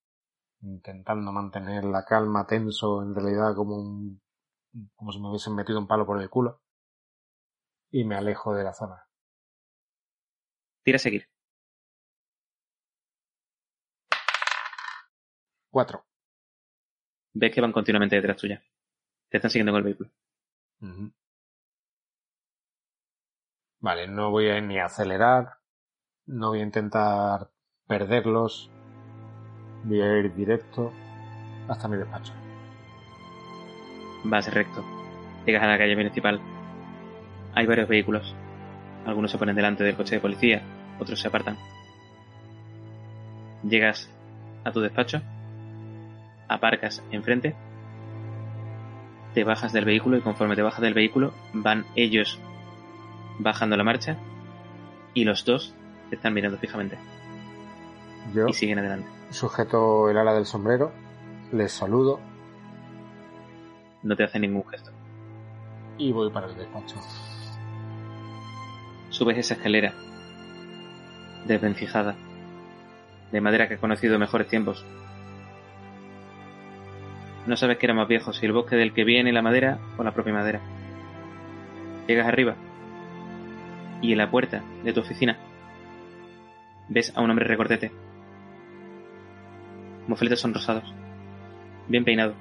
intentando mantener la calma tenso, en realidad como un, como si me hubiesen metido un palo por el culo. Y me alejo de la zona. Tira a seguir. Cuatro. Ves que van continuamente detrás tuya. Te están siguiendo con el vehículo. Vale, no voy a ni acelerar, no voy a intentar perderlos, voy a ir directo hasta mi despacho. Vas recto. Llegas a la calle principal. Hay varios vehículos. Algunos se ponen delante del coche de policía, otros se apartan. Llegas a tu despacho, aparcas enfrente, te bajas del vehículo y conforme te bajas del vehículo van ellos bajando la marcha y los dos te están mirando fijamente Yo y siguen adelante. Sujeto el ala del sombrero, les saludo No te hacen ningún gesto. y voy para el despacho. Subes esa escalera desvencijada, de madera que ha conocido mejores tiempos. No sabes que era más viejo, si el bosque del que viene la madera o la propia madera. Llegas arriba y en la puerta de tu oficina ves a un hombre recortete, mofletes sonrosados, bien peinado,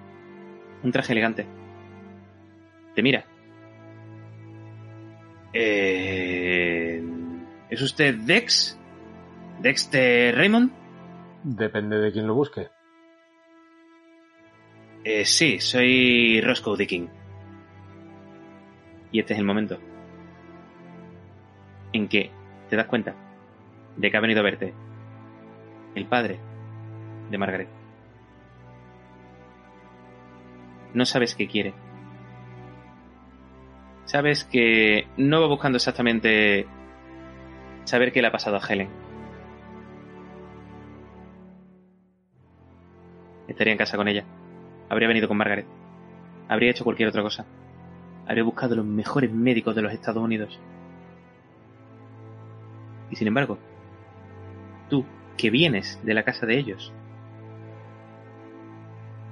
un traje elegante. Te mira. Eh, ¿Es usted Dex? ¿Dexter Raymond? Depende de quién lo busque. Eh, sí, soy Roscoe Dicking. Y este es el momento en que te das cuenta de que ha venido a verte el padre de Margaret. No sabes qué quiere. Sabes que no va buscando exactamente saber qué le ha pasado a Helen. Estaría en casa con ella. Habría venido con Margaret. Habría hecho cualquier otra cosa. Habría buscado los mejores médicos de los Estados Unidos. Y sin embargo, tú, que vienes de la casa de ellos,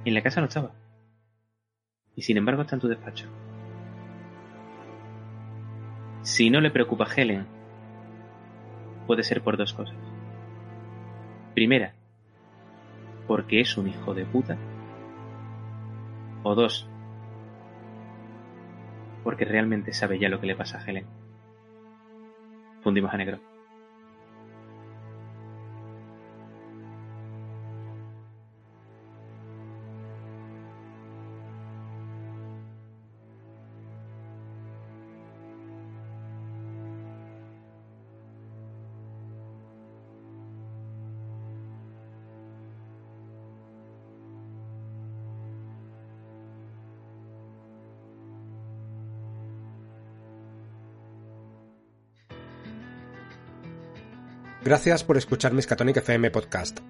en la casa no estaba. Y sin embargo está en tu despacho. Si no le preocupa a Helen, puede ser por dos cosas. Primera, porque es un hijo de puta. O dos, porque realmente sabe ya lo que le pasa a Helen. Fundimos a negro. Gracias por escuchar Miskatonic FM Podcast.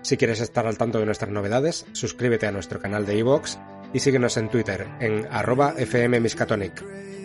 Si quieres estar al tanto de nuestras novedades, suscríbete a nuestro canal de iVoox y síguenos en Twitter en arroba fmmiskatonic.